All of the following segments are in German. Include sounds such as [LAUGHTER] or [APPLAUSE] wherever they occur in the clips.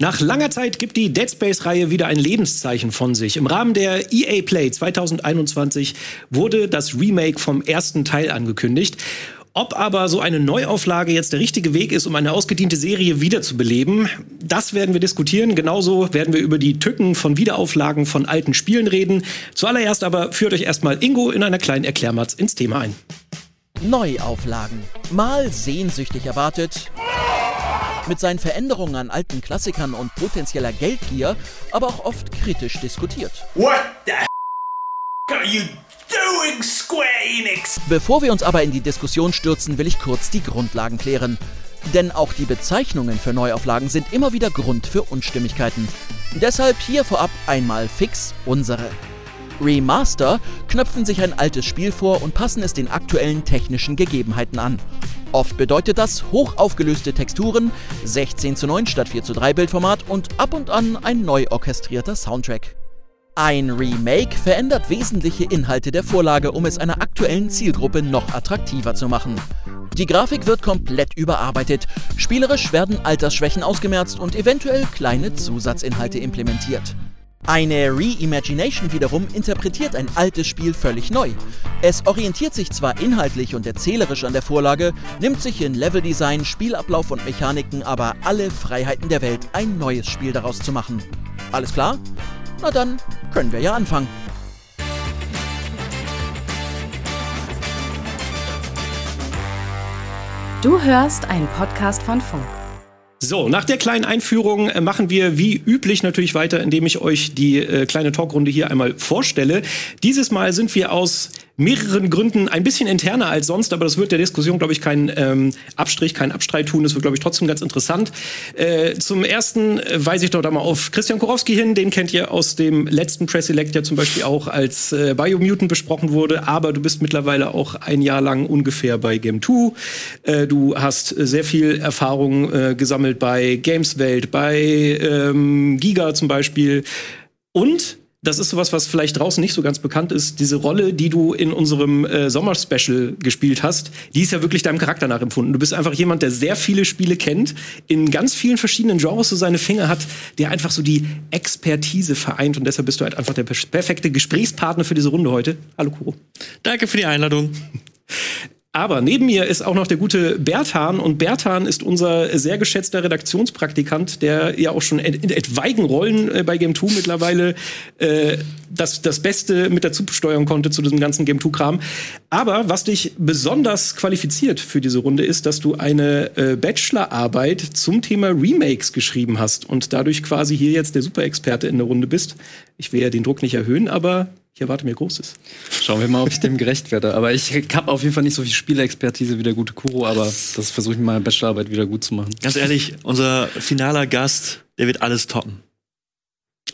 Nach langer Zeit gibt die Dead Space-Reihe wieder ein Lebenszeichen von sich. Im Rahmen der EA Play 2021 wurde das Remake vom ersten Teil angekündigt. Ob aber so eine Neuauflage jetzt der richtige Weg ist, um eine ausgediente Serie wiederzubeleben, das werden wir diskutieren. Genauso werden wir über die Tücken von Wiederauflagen von alten Spielen reden. Zuallererst aber führt euch erstmal Ingo in einer kleinen Erklärmatz ins Thema ein. Neuauflagen. Mal sehnsüchtig erwartet. Mit seinen Veränderungen an alten Klassikern und potenzieller Geldgier, aber auch oft kritisch diskutiert. What the are you doing, Square Enix? Bevor wir uns aber in die Diskussion stürzen, will ich kurz die Grundlagen klären. Denn auch die Bezeichnungen für Neuauflagen sind immer wieder Grund für Unstimmigkeiten. Deshalb hier vorab einmal fix unsere. Remaster knöpfen sich ein altes Spiel vor und passen es den aktuellen technischen Gegebenheiten an. Oft bedeutet das hoch aufgelöste Texturen, 16 zu 9 statt 4 zu 3 Bildformat und ab und an ein neu orchestrierter Soundtrack. Ein Remake verändert wesentliche Inhalte der Vorlage, um es einer aktuellen Zielgruppe noch attraktiver zu machen. Die Grafik wird komplett überarbeitet, spielerisch werden Altersschwächen ausgemerzt und eventuell kleine Zusatzinhalte implementiert. Eine Reimagination wiederum interpretiert ein altes Spiel völlig neu. Es orientiert sich zwar inhaltlich und erzählerisch an der Vorlage, nimmt sich in Leveldesign, Spielablauf und Mechaniken aber alle Freiheiten der Welt, ein neues Spiel daraus zu machen. Alles klar? Na dann können wir ja anfangen. Du hörst einen Podcast von Funk. So, nach der kleinen Einführung äh, machen wir wie üblich natürlich weiter, indem ich euch die äh, kleine Talkrunde hier einmal vorstelle. Dieses Mal sind wir aus mehreren Gründen ein bisschen interner als sonst, aber das wird der Diskussion, glaube ich, keinen ähm, Abstrich, keinen Abstreit tun. Das wird, glaube ich, trotzdem ganz interessant. Äh, zum ersten äh, weise ich doch da mal auf Christian Korowski hin. Den kennt ihr aus dem letzten Press Select ja zum Beispiel auch als äh, Biomutant besprochen wurde. Aber du bist mittlerweile auch ein Jahr lang ungefähr bei Game 2. Äh, du hast sehr viel Erfahrung äh, gesammelt bei Gameswelt, bei ähm, Giga zum Beispiel. Und das ist sowas, was vielleicht draußen nicht so ganz bekannt ist. Diese Rolle, die du in unserem äh, Sommerspecial gespielt hast, die ist ja wirklich deinem Charakter nachempfunden. Du bist einfach jemand, der sehr viele Spiele kennt, in ganz vielen verschiedenen Genres so seine Finger hat, der einfach so die Expertise vereint und deshalb bist du halt einfach der perfekte Gesprächspartner für diese Runde heute. Hallo Kuro. Danke für die Einladung. [LAUGHS] Aber neben mir ist auch noch der gute Bertan und Bertan ist unser sehr geschätzter Redaktionspraktikant, der ja auch schon in etwaigen Rollen äh, bei Game 2 mittlerweile äh, das, das Beste mit dazu steuern konnte zu diesem ganzen Game 2-Kram. Aber was dich besonders qualifiziert für diese Runde ist, dass du eine äh, Bachelorarbeit zum Thema Remakes geschrieben hast und dadurch quasi hier jetzt der Superexperte in der Runde bist. Ich will ja den Druck nicht erhöhen, aber ich erwarte mir Großes. Schauen wir mal, ob ich dem gerecht werde. Aber ich habe auf jeden Fall nicht so viel Spielexpertise wie der gute Kuro, aber das versuche ich meine Bachelorarbeit wieder gut zu machen. Ganz ehrlich, unser finaler Gast, der wird alles toppen.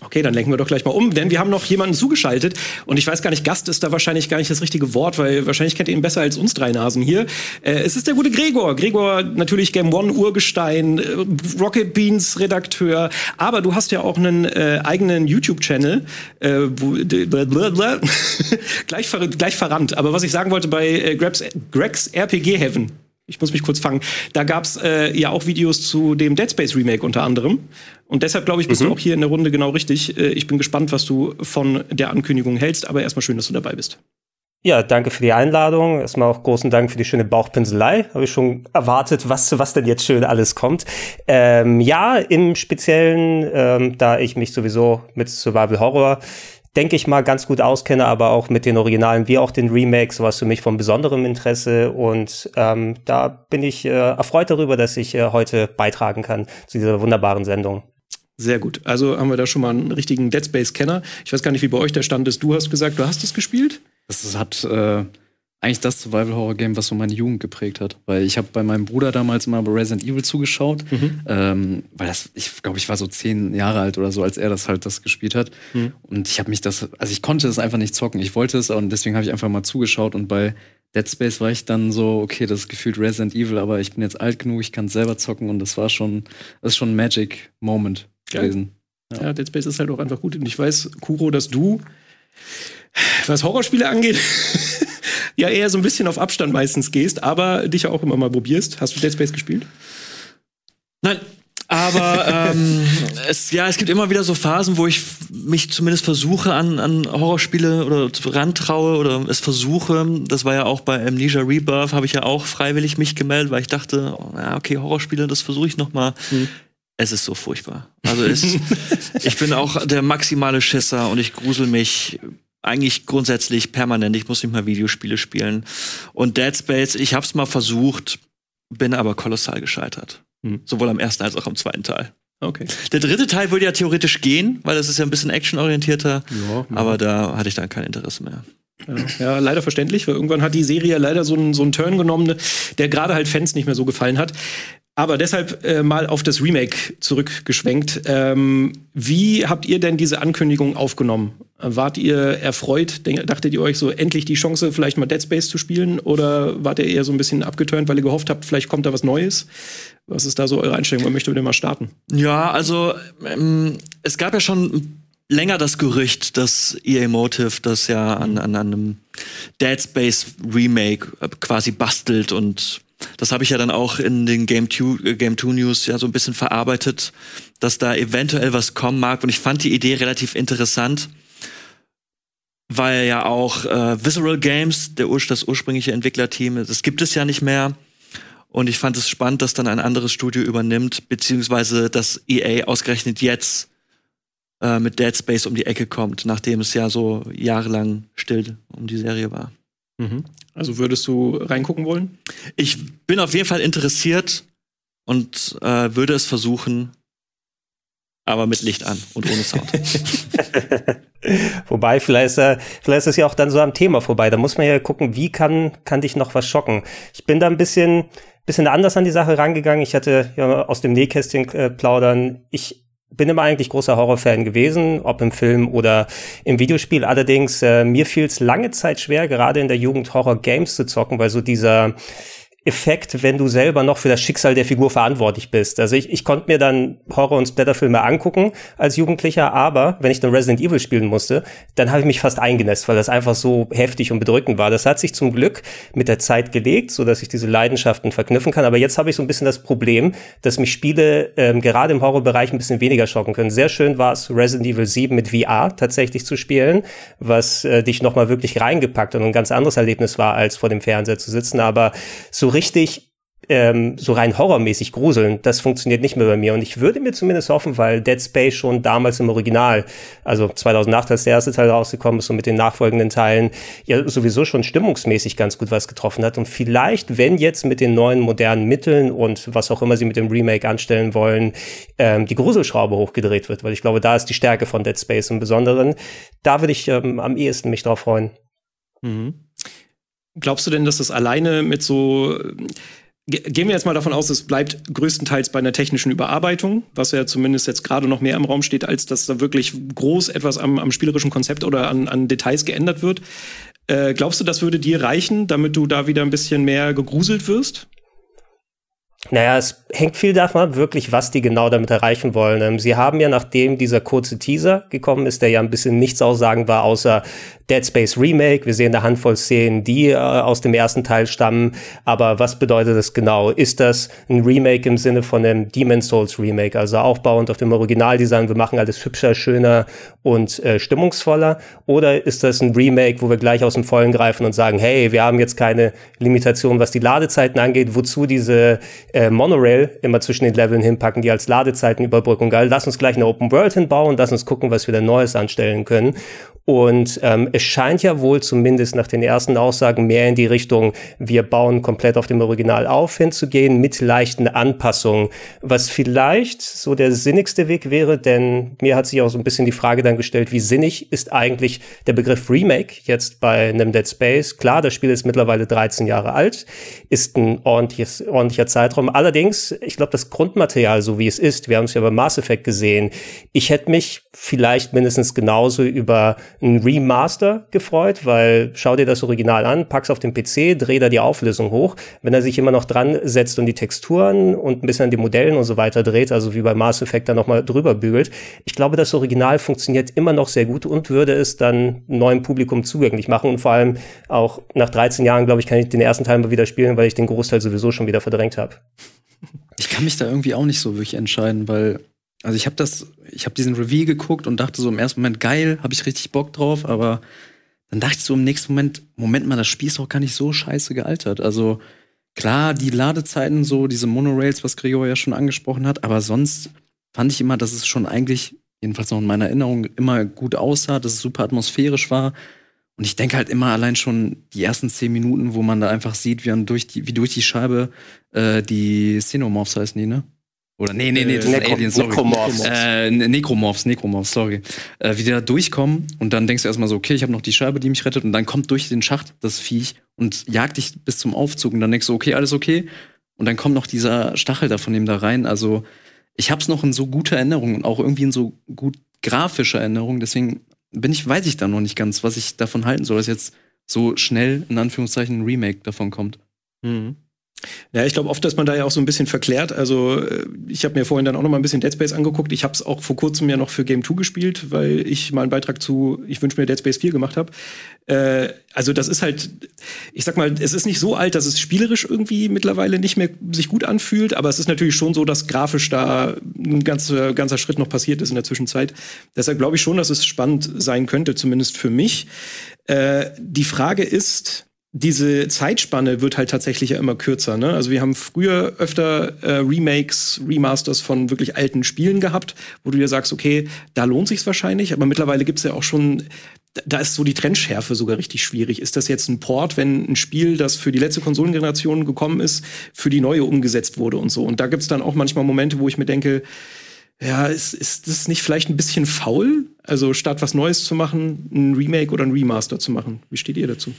Okay, dann lenken wir doch gleich mal um, denn wir haben noch jemanden zugeschaltet und ich weiß gar nicht, Gast ist da wahrscheinlich gar nicht das richtige Wort, weil wahrscheinlich kennt ihr ihn besser als uns drei Nasen hier. Äh, es ist der gute Gregor. Gregor, natürlich Game One Urgestein, äh, Rocket Beans Redakteur, aber du hast ja auch einen äh, eigenen YouTube-Channel, äh, [LAUGHS] gleich, ver gleich verrannt. Aber was ich sagen wollte bei äh, Gregs, Gregs RPG Heaven, ich muss mich kurz fangen. Da gab's äh, ja auch Videos zu dem Dead Space Remake unter anderem. Und deshalb, glaube ich, bist mhm. du auch hier in der Runde genau richtig. Äh, ich bin gespannt, was du von der Ankündigung hältst, aber erstmal schön, dass du dabei bist. Ja, danke für die Einladung. Erstmal auch großen Dank für die schöne Bauchpinselei. Habe ich schon erwartet, was, was denn jetzt schön alles kommt. Ähm, ja, im Speziellen, ähm, da ich mich sowieso mit Survival Horror denke ich mal, ganz gut auskenne, aber auch mit den Originalen wie auch den Remakes, was für mich von besonderem Interesse. Und ähm, da bin ich äh, erfreut darüber, dass ich äh, heute beitragen kann zu dieser wunderbaren Sendung. Sehr gut. Also haben wir da schon mal einen richtigen Dead Space-Kenner. Ich weiß gar nicht, wie bei euch der Stand ist. Du hast gesagt, du hast es gespielt? Das hat äh, eigentlich das Survival-Horror-Game, was so meine Jugend geprägt hat. Weil ich habe bei meinem Bruder damals mal bei Resident Evil zugeschaut. Mhm. Ähm, weil das, ich glaube, ich war so zehn Jahre alt oder so, als er das halt das gespielt hat. Mhm. Und ich habe mich das, also ich konnte es einfach nicht zocken. Ich wollte es und deswegen habe ich einfach mal zugeschaut. Und bei Dead Space war ich dann so, okay, das ist gefühlt Resident Evil, aber ich bin jetzt alt genug, ich kann es selber zocken und das war schon, das ist schon ein Magic Moment gewesen. Ja. ja, Dead Space ist halt auch einfach gut. Und ich weiß, Kuro, dass du, was Horrorspiele angeht, [LAUGHS] ja eher so ein bisschen auf Abstand meistens gehst, aber dich ja auch immer mal probierst. Hast du Dead Space gespielt? Nein. Aber [LAUGHS] ähm, es, ja, es gibt immer wieder so Phasen, wo ich mich zumindest versuche an, an Horrorspiele oder rantraue oder es versuche. Das war ja auch bei Amnesia Rebirth, habe ich ja auch freiwillig mich gemeldet, weil ich dachte, oh, ja, okay, Horrorspiele, das versuche ich noch mal. Mhm. Es ist so furchtbar. Also es, [LAUGHS] ich bin auch der maximale Schisser und ich grusel mich eigentlich grundsätzlich permanent. Ich muss nicht mal Videospiele spielen. Und Dead Space, ich hab's mal versucht, bin aber kolossal gescheitert. Hm. Sowohl am ersten als auch am zweiten Teil. Okay. Der dritte Teil würde ja theoretisch gehen, weil das ist ja ein bisschen actionorientierter. Ja, aber da hatte ich dann kein Interesse mehr. Ja, ja, leider verständlich, weil irgendwann hat die Serie leider so einen, so einen Turn genommen, der gerade halt Fans nicht mehr so gefallen hat. Aber deshalb äh, mal auf das Remake zurückgeschwenkt. Ähm, wie habt ihr denn diese Ankündigung aufgenommen? Wart ihr erfreut? Dachtet ihr euch so endlich die Chance, vielleicht mal Dead Space zu spielen? Oder wart ihr eher so ein bisschen abgeturnt, weil ihr gehofft habt, vielleicht kommt da was Neues? Was ist da so eure Einstellung? Man möchte mit mal starten? Ja, also ähm, es gab ja schon länger das Gerücht, dass EA Motive das ja an, an einem Dead Space Remake äh, quasi bastelt und das habe ich ja dann auch in den Game 2 äh, Game News ja so ein bisschen verarbeitet, dass da eventuell was kommen mag. Und ich fand die Idee relativ interessant, weil ja auch äh, Visceral Games, der, das ursprüngliche Entwicklerteam, das gibt es ja nicht mehr. Und ich fand es spannend, dass dann ein anderes Studio übernimmt, beziehungsweise dass EA ausgerechnet jetzt äh, mit Dead Space um die Ecke kommt, nachdem es ja so jahrelang still um die Serie war. Mhm. Also würdest du reingucken wollen? Ich bin auf jeden Fall interessiert und äh, würde es versuchen, aber mit Licht an und ohne Sound. [LAUGHS] Wobei, vielleicht ist, äh, vielleicht ist es ja auch dann so am Thema vorbei. Da muss man ja gucken, wie kann, kann dich noch was schocken. Ich bin da ein bisschen, bisschen anders an die Sache rangegangen. Ich hatte ja aus dem Nähkästchen äh, plaudern. Ich bin immer eigentlich großer Horrorfan gewesen, ob im Film oder im Videospiel. Allerdings, äh, mir fiel es lange Zeit schwer, gerade in der Jugend Horror-Games zu zocken, weil so dieser Effekt, wenn du selber noch für das Schicksal der Figur verantwortlich bist. Also ich, ich konnte mir dann Horror- und Splatterfilme angucken als Jugendlicher, aber wenn ich dann Resident Evil spielen musste, dann habe ich mich fast eingenässt, weil das einfach so heftig und bedrückend war. Das hat sich zum Glück mit der Zeit gelegt, so dass ich diese Leidenschaften verknüpfen kann. Aber jetzt habe ich so ein bisschen das Problem, dass mich Spiele ähm, gerade im Horrorbereich ein bisschen weniger schocken können. Sehr schön war es, Resident Evil 7 mit VR tatsächlich zu spielen, was äh, dich nochmal wirklich reingepackt und ein ganz anderes Erlebnis war, als vor dem Fernseher zu sitzen. Aber so richtig ähm, so rein horrormäßig gruseln, das funktioniert nicht mehr bei mir. Und ich würde mir zumindest hoffen, weil Dead Space schon damals im Original, also 2008, als der erste Teil rausgekommen ist und mit den nachfolgenden Teilen ja sowieso schon stimmungsmäßig ganz gut was getroffen hat. Und vielleicht, wenn jetzt mit den neuen modernen Mitteln und was auch immer sie mit dem Remake anstellen wollen, ähm, die Gruselschraube hochgedreht wird, weil ich glaube, da ist die Stärke von Dead Space im Besonderen. Da würde ich ähm, am ehesten mich drauf freuen. Mhm. Glaubst du denn, dass das alleine mit so Gehen wir jetzt mal davon aus, es bleibt größtenteils bei einer technischen Überarbeitung, was ja zumindest jetzt gerade noch mehr im Raum steht, als dass da wirklich groß etwas am, am spielerischen Konzept oder an, an Details geändert wird. Äh, glaubst du, das würde dir reichen, damit du da wieder ein bisschen mehr gegruselt wirst? Naja, es hängt viel davon ab, wirklich, was die genau damit erreichen wollen. Ähm, sie haben ja, nachdem dieser kurze Teaser gekommen ist, der ja ein bisschen nichts aussagen war, außer Dead Space Remake. Wir sehen eine Handvoll Szenen, die äh, aus dem ersten Teil stammen. Aber was bedeutet das genau? Ist das ein Remake im Sinne von einem Demon's Souls Remake, also aufbauend auf dem Originaldesign? Wir machen alles hübscher, schöner und äh, stimmungsvoller. Oder ist das ein Remake, wo wir gleich aus dem Vollen greifen und sagen, hey, wir haben jetzt keine Limitation, was die Ladezeiten angeht. Wozu diese äh, Monorail immer zwischen den Leveln hinpacken, die als Ladezeitenüberbrückung geil. Lass uns gleich eine Open World hinbauen, lass uns gucken, was wir da Neues anstellen können. Und ähm, es scheint ja wohl zumindest nach den ersten Aussagen mehr in die Richtung, wir bauen komplett auf dem Original auf, hinzugehen mit leichten Anpassungen, was vielleicht so der sinnigste Weg wäre, denn mir hat sich auch so ein bisschen die Frage dann gestellt, wie sinnig ist eigentlich der Begriff Remake jetzt bei einem Dead Space? Klar, das Spiel ist mittlerweile 13 Jahre alt, ist ein ordentliches, ordentlicher Zeitraum. Allerdings, ich glaube, das Grundmaterial, so wie es ist, wir haben es ja bei Mass Effect gesehen, ich hätte mich vielleicht mindestens genauso über ein Remaster gefreut, weil schau dir das Original an, pack's auf den PC, dreh da die Auflösung hoch. Wenn er sich immer noch dran setzt und die Texturen und ein bisschen an die Modellen und so weiter dreht, also wie bei Mass Effect da nochmal drüber bügelt, ich glaube, das Original funktioniert immer noch sehr gut und würde es dann neuem Publikum zugänglich machen und vor allem auch nach 13 Jahren, glaube ich, kann ich den ersten Teil mal wieder spielen, weil ich den Großteil sowieso schon wieder verdrängt habe. Ich kann mich da irgendwie auch nicht so wirklich entscheiden, weil also ich habe das, ich habe diesen Review geguckt und dachte so im ersten Moment geil, habe ich richtig Bock drauf, aber dann dachte ich so im nächsten Moment, Moment mal, das Spiel ist auch gar nicht so scheiße gealtert. Also klar, die Ladezeiten so, diese Monorails, was Gregor ja schon angesprochen hat, aber sonst fand ich immer, dass es schon eigentlich, jedenfalls noch in meiner Erinnerung, immer gut aussah, dass es super atmosphärisch war. Und ich denke halt immer allein schon die ersten zehn Minuten, wo man da einfach sieht, wie, durch die, wie durch die Scheibe äh, die Xenomorphs heißen die, ne? Oder nee, nee, nee, das Necro sind Aliens, sorry. Necromorphs. Äh, Ne- Necromorphs, Necromorphs, sorry. Äh, wie die da durchkommen und dann denkst du erstmal so, okay, ich habe noch die Scheibe, die mich rettet und dann kommt durch den Schacht das Viech und jagt dich bis zum Aufzug und dann denkst du, okay, alles okay. Und dann kommt noch dieser Stachel da von dem da rein. Also ich hab's noch in so guter Erinnerung und auch irgendwie in so gut grafischer Erinnerung. Deswegen bin ich, weiß ich da noch nicht ganz, was ich davon halten soll, dass jetzt so schnell in Anführungszeichen ein Remake davon kommt. Ja, ich glaube oft, dass man da ja auch so ein bisschen verklärt. Also äh, ich habe mir vorhin dann auch noch mal ein bisschen Dead Space angeguckt. Ich habe es auch vor kurzem ja noch für Game 2 gespielt, weil ich mal einen Beitrag zu Ich wünsche mir Dead Space 4 gemacht habe. Äh, also das ist halt, ich sag mal, es ist nicht so alt, dass es spielerisch irgendwie mittlerweile nicht mehr sich gut anfühlt, aber es ist natürlich schon so, dass grafisch da ein ganzer, ganzer Schritt noch passiert ist in der Zwischenzeit. Deshalb glaube ich schon, dass es spannend sein könnte, zumindest für mich. Äh, die Frage ist, diese Zeitspanne wird halt tatsächlich ja immer kürzer. Ne? Also wir haben früher öfter äh, Remakes, Remasters von wirklich alten Spielen gehabt, wo du dir sagst, okay, da lohnt sich's wahrscheinlich, aber mittlerweile gibt's ja auch schon, da- ist so die Trendschärfe sogar richtig schwierig. Ist das jetzt ein Port, wenn ein Spiel, das für die letzte Konsolengeneration gekommen ist, für die neue umgesetzt wurde und so? Und da gibt's dann auch manchmal Momente, wo ich mir denke, ja, ist, ist das nicht vielleicht ein bisschen faul? Also statt was Neues zu machen, ein Remake oder ein Remaster zu machen. Wie steht ihr dazu?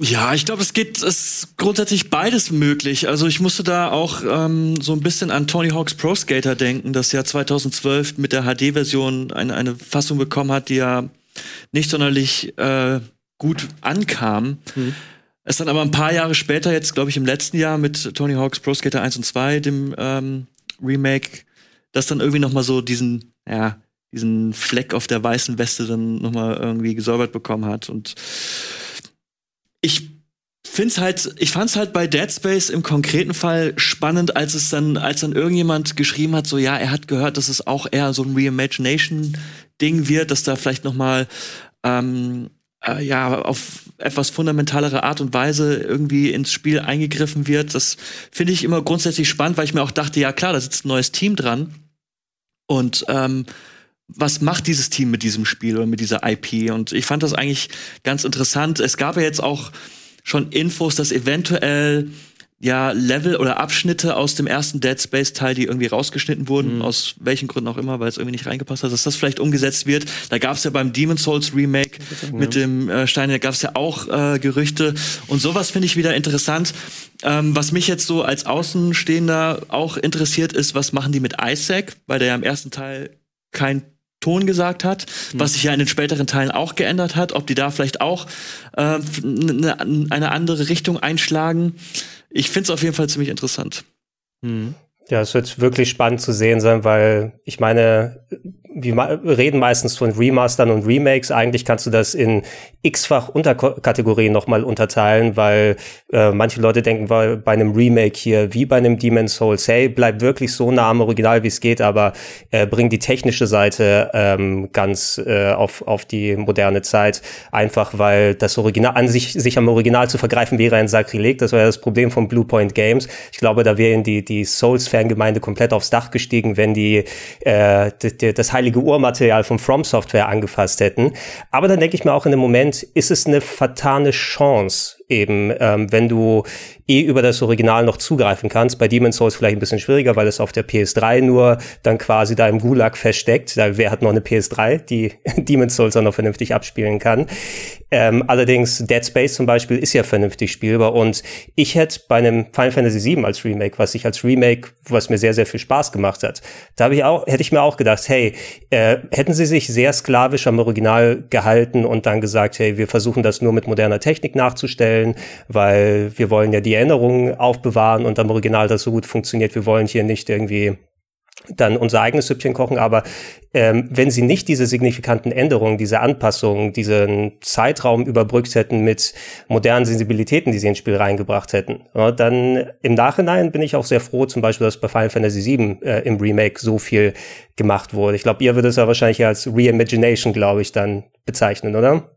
Ja, ich glaube, es geht, es ist grundsätzlich beides möglich. Also ich musste da auch ähm, so ein bisschen an Tony Hawk's Pro Skater denken, das ja 2012 mit der HD-Version eine, eine Fassung bekommen hat, die ja nicht sonderlich äh, gut ankam. Es dann aber ein paar Jahre später, jetzt glaube ich im letzten Jahr mit Tony Hawk's Pro Skater 1 und 2, dem ähm, Remake, das dann irgendwie noch mal so diesen, ja, diesen Fleck auf der weißen Weste dann noch mal irgendwie gesäubert bekommen hat und ich find's halt, ich fand's halt bei Dead Space im konkreten Fall spannend, als es dann, als dann irgendjemand geschrieben hat, so ja, er hat gehört, dass es auch eher so ein Reimagination-Ding wird, dass da vielleicht noch mal ähm, äh, ja auf etwas fundamentalere Art und Weise irgendwie ins Spiel eingegriffen wird. Das finde ich immer grundsätzlich spannend, weil ich mir auch dachte, ja klar, da sitzt ein neues Team dran und ähm, was macht dieses Team mit diesem Spiel oder mit dieser IP? Und ich fand das eigentlich ganz interessant. Es gab ja jetzt auch schon Infos, dass eventuell ja Level oder Abschnitte aus dem ersten Dead Space Teil, die irgendwie rausgeschnitten wurden, aus welchen Gründen auch immer, weil es irgendwie nicht reingepasst hat, dass das vielleicht umgesetzt wird. Da gab es ja beim Demon Souls Remake mit dem äh, Stein, da gab es ja auch äh, Gerüchte. Und sowas finde ich wieder interessant. Ähm, was mich jetzt so als Außenstehender auch interessiert, ist, was machen die mit Isaac, weil der ja im ersten Teil kein Ton gesagt hat, was sich ja in den späteren Teilen auch geändert hat, ob die da vielleicht auch äh, eine, eine andere Richtung einschlagen. Ich finde es auf jeden Fall ziemlich interessant. Ja, es wird wirklich spannend zu sehen sein, weil ich meine, wir reden meistens von Remastern und Remakes. Eigentlich kannst du das in x-fach Unterkategorien nochmal unterteilen, weil äh, manche Leute denken bei, bei einem Remake hier, wie bei einem Demon's Souls, hey, bleib wirklich so nah am Original, wie es geht, aber äh, bring die technische Seite ähm, ganz äh, auf, auf die moderne Zeit. Einfach weil das Original an sich, sich am Original zu vergreifen wäre ein Sakrileg. Das war ja das Problem von Bluepoint Games. Ich glaube, da wären die, die Souls-Fangemeinde komplett aufs Dach gestiegen, wenn die äh, d- d- das heilige Urmaterial von From Software angefasst hätten. Aber dann denke ich mir auch in dem Moment, ist es eine vertane Chance, eben, ähm, wenn du eh über das Original noch zugreifen kannst. Bei Demon's Souls vielleicht ein bisschen schwieriger, weil es auf der PS3 nur dann quasi da im Gulag versteckt. Da, wer hat noch eine PS3, die [LAUGHS] Demon's Souls auch noch vernünftig abspielen kann? Ähm, allerdings Dead Space zum Beispiel ist ja vernünftig spielbar und ich hätte bei einem Final Fantasy VII als Remake, was ich als Remake, was mir sehr, sehr viel Spaß gemacht hat, da ich auch, hätte ich mir auch gedacht, hey, äh, hätten sie sich sehr sklavisch am Original gehalten und dann gesagt, hey, wir versuchen das nur mit moderner Technik nachzustellen, weil wir wollen ja die Erinnerungen aufbewahren und am Original das so gut funktioniert. Wir wollen hier nicht irgendwie dann unser eigenes Süppchen kochen, aber ähm, wenn sie nicht diese signifikanten Änderungen, diese Anpassungen, diesen Zeitraum überbrückt hätten mit modernen Sensibilitäten, die sie ins Spiel reingebracht hätten, ja, dann im Nachhinein bin ich auch sehr froh, zum Beispiel, dass bei Final Fantasy VII äh, im Remake so viel gemacht wurde. Ich glaube, ihr würdet es ja wahrscheinlich als Reimagination, glaube ich, dann bezeichnen, oder?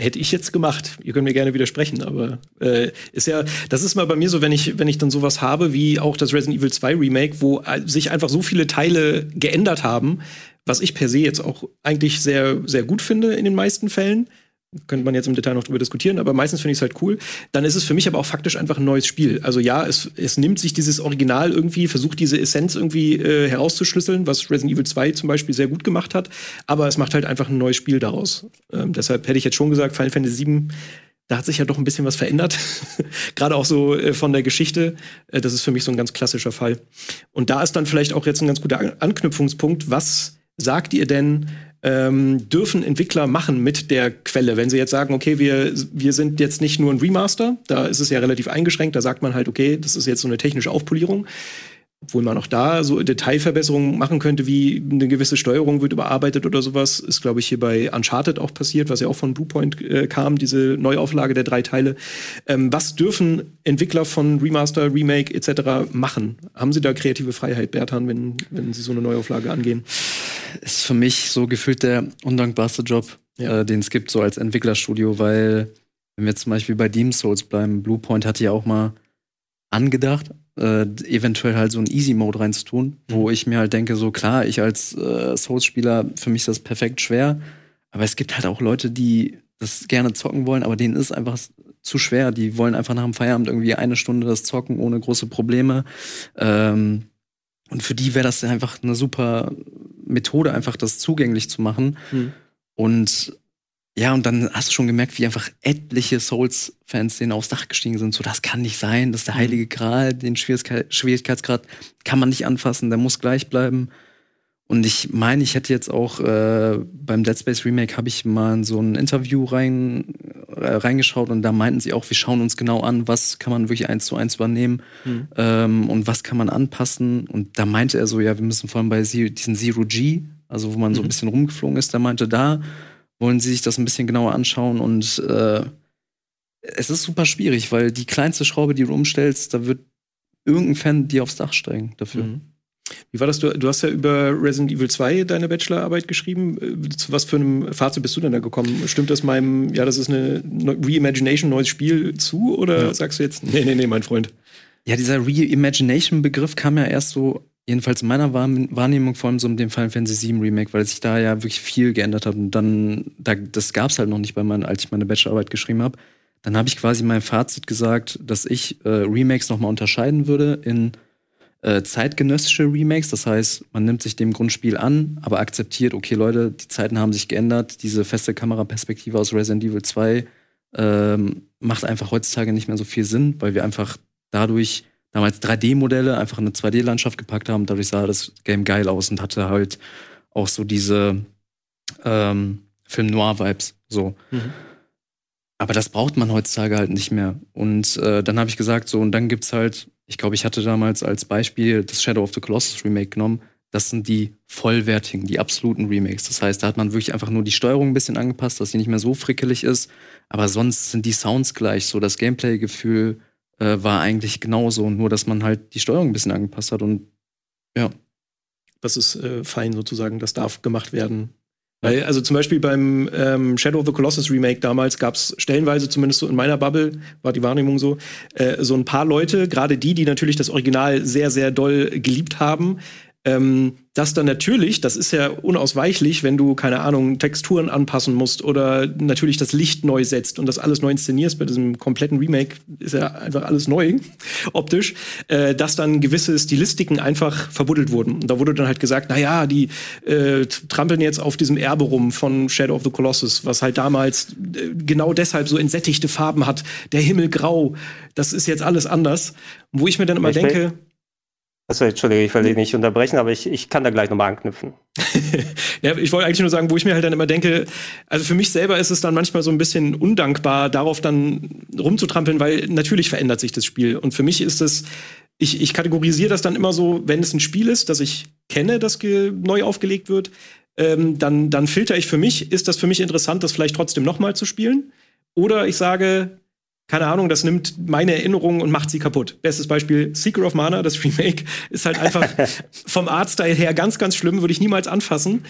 Hätte ich jetzt gemacht. Ihr könnt mir gerne widersprechen, aber äh, ist ja, das ist mal bei mir so, wenn ich, wenn ich dann sowas habe, wie auch das Resident Evil 2 Remake, wo äh, sich einfach so viele Teile geändert haben, was ich per se jetzt auch eigentlich sehr, sehr gut finde in den meisten Fällen könnte man jetzt im Detail noch drüber diskutieren, aber meistens finde ich es halt cool. Dann ist es für mich aber auch faktisch einfach ein neues Spiel. Also ja, es, es nimmt sich dieses Original irgendwie, versucht diese Essenz irgendwie äh, herauszuschlüsseln, was Resident Evil 2 zum Beispiel sehr gut gemacht hat, aber es macht halt einfach ein neues Spiel daraus. Ähm, deshalb hätte ich jetzt schon gesagt, Final Fantasy 7 da hat sich ja doch ein bisschen was verändert. [LAUGHS] Gerade auch so äh, von der Geschichte. Äh, das ist für mich so ein ganz klassischer Fall. Und da ist dann vielleicht auch jetzt ein ganz guter An Anknüpfungspunkt. Was sagt ihr denn, ähm, dürfen Entwickler machen mit der Quelle. Wenn sie jetzt sagen, okay, wir, wir sind jetzt nicht nur ein Remaster, da ist es ja relativ eingeschränkt, da sagt man halt, okay, das ist jetzt so eine technische Aufpolierung obwohl man auch da so Detailverbesserungen machen könnte, wie eine gewisse Steuerung wird überarbeitet oder sowas, ist, glaube ich, hier bei Uncharted auch passiert, was ja auch von Bluepoint äh, kam, diese Neuauflage der drei Teile. Ähm, was dürfen Entwickler von Remaster, Remake etc. machen? Haben sie da kreative Freiheit, Bertan, wenn, wenn sie so eine Neuauflage angehen? Ist für mich so gefühlt der undankbarste Job, ja. äh, den es gibt, so als Entwicklerstudio, weil, wenn wir zum Beispiel bei Demon's Souls bleiben, Bluepoint hatte ja auch mal angedacht, äh, eventuell halt so ein Easy-Mode reinzutun, mhm. wo ich mir halt denke, so klar, ich als äh, Souls-Spieler, für mich ist das perfekt schwer, aber es gibt halt auch Leute, die das gerne zocken wollen, aber denen ist einfach zu schwer. Die wollen einfach nach dem Feierabend irgendwie eine Stunde das zocken ohne große Probleme. Ähm, und für die wäre das einfach eine super Methode, einfach das zugänglich zu machen. Mhm. Und ja, und dann hast du schon gemerkt, wie einfach etliche Souls-Fans denen aufs Dach gestiegen sind. So, das kann nicht sein, das ist der mhm. heilige Gral, den Schwierigkeit, Schwierigkeitsgrad kann man nicht anfassen, der muss gleich bleiben. Und ich meine, ich hätte jetzt auch äh, beim Dead Space Remake habe ich mal in so ein Interview rein, reingeschaut und da meinten sie auch, wir schauen uns genau an, was kann man wirklich eins zu eins übernehmen mhm. ähm, und was kann man anpassen. Und da meinte er so, ja, wir müssen vor allem bei diesen Zero G, also wo man mhm. so ein bisschen rumgeflogen ist, da meinte da, wollen sie sich das ein bisschen genauer anschauen und äh, es ist super schwierig, weil die kleinste Schraube, die du umstellst, da wird irgendein Fan dir aufs Dach steigen dafür. Mhm. Wie war das? Du, du, hast ja über Resident Evil 2 deine Bachelorarbeit geschrieben. Zu was für einem Fazit bist du denn da gekommen? Stimmt das meinem, ja, das ist eine Reimagination, neues Spiel zu? Oder ja. sagst du jetzt, nee, nee, nee, mein Freund? Ja, dieser Reimagination-Begriff kam ja erst so jedenfalls in meiner Wahrnehmung vor allem so mit dem Final Fantasy VII Remake, weil sich da ja wirklich viel geändert hat. Und dann, da, das gab es halt noch nicht, bei mein, als ich meine Bachelorarbeit geschrieben habe. Dann habe ich quasi mein Fazit gesagt, dass ich äh, Remakes nochmal unterscheiden würde in äh, zeitgenössische Remakes. Das heißt, man nimmt sich dem Grundspiel an, aber akzeptiert, okay, Leute, die Zeiten haben sich geändert. Diese feste Kameraperspektive aus Resident Evil 2 ähm, macht einfach heutzutage nicht mehr so viel Sinn, weil wir einfach dadurch damals 3D-Modelle einfach in eine 2D-Landschaft gepackt haben. Dadurch sah das Game geil aus und hatte halt auch so diese ähm, Film-Noir-Vibes. So. Mhm. Aber das braucht man heutzutage halt nicht mehr. Und äh, dann habe ich gesagt, so, und dann gibt's halt, ich glaube, ich hatte damals als Beispiel das Shadow of the Colossus Remake genommen. Das sind die vollwertigen, die absoluten Remakes. Das heißt, da hat man wirklich einfach nur die Steuerung ein bisschen angepasst, dass sie nicht mehr so frickelig ist. Aber sonst sind die Sounds gleich, so das Gameplay-Gefühl, äh, war eigentlich genauso, nur dass man halt die Steuerung ein bisschen angepasst hat und ja. Das ist äh, fein sozusagen, das darf gemacht werden. Weil, also zum Beispiel beim ähm, Shadow of the Colossus Remake damals gab es stellenweise, zumindest so in meiner Bubble, war die Wahrnehmung so, äh, so ein paar Leute, gerade die, die natürlich das Original sehr, sehr doll geliebt haben, ähm, dass dann natürlich, das ist ja unausweichlich, wenn du, keine Ahnung, Texturen anpassen musst oder natürlich das Licht neu setzt und das alles neu inszenierst, bei diesem kompletten Remake ist ja einfach alles neu, [LAUGHS] optisch, äh, dass dann gewisse Stilistiken einfach verbuddelt wurden. Und da wurde dann halt gesagt, na ja, die äh, trampeln jetzt auf diesem Erbe rum von Shadow of the Colossus, was halt damals äh, genau deshalb so entsättigte Farben hat, der Himmel grau, das ist jetzt alles anders. Wo ich mir dann immer denke, Achso, Entschuldige, ich will dich nicht unterbrechen, aber ich, ich kann da gleich nochmal anknüpfen. [LAUGHS] ja, ich wollte eigentlich nur sagen, wo ich mir halt dann immer denke, also für mich selber ist es dann manchmal so ein bisschen undankbar, darauf dann rumzutrampeln, weil natürlich verändert sich das Spiel. Und für mich ist es, ich, ich kategorisiere das dann immer so, wenn es ein Spiel ist, das ich kenne, das neu aufgelegt wird, ähm, dann, dann filter ich für mich, ist das für mich interessant, das vielleicht trotzdem noch mal zu spielen? Oder ich sage, keine Ahnung, das nimmt meine Erinnerungen und macht sie kaputt. Bestes Beispiel, Secret of Mana, das Remake, ist halt einfach [LAUGHS] vom Artstyle her ganz, ganz schlimm, würde ich niemals anfassen.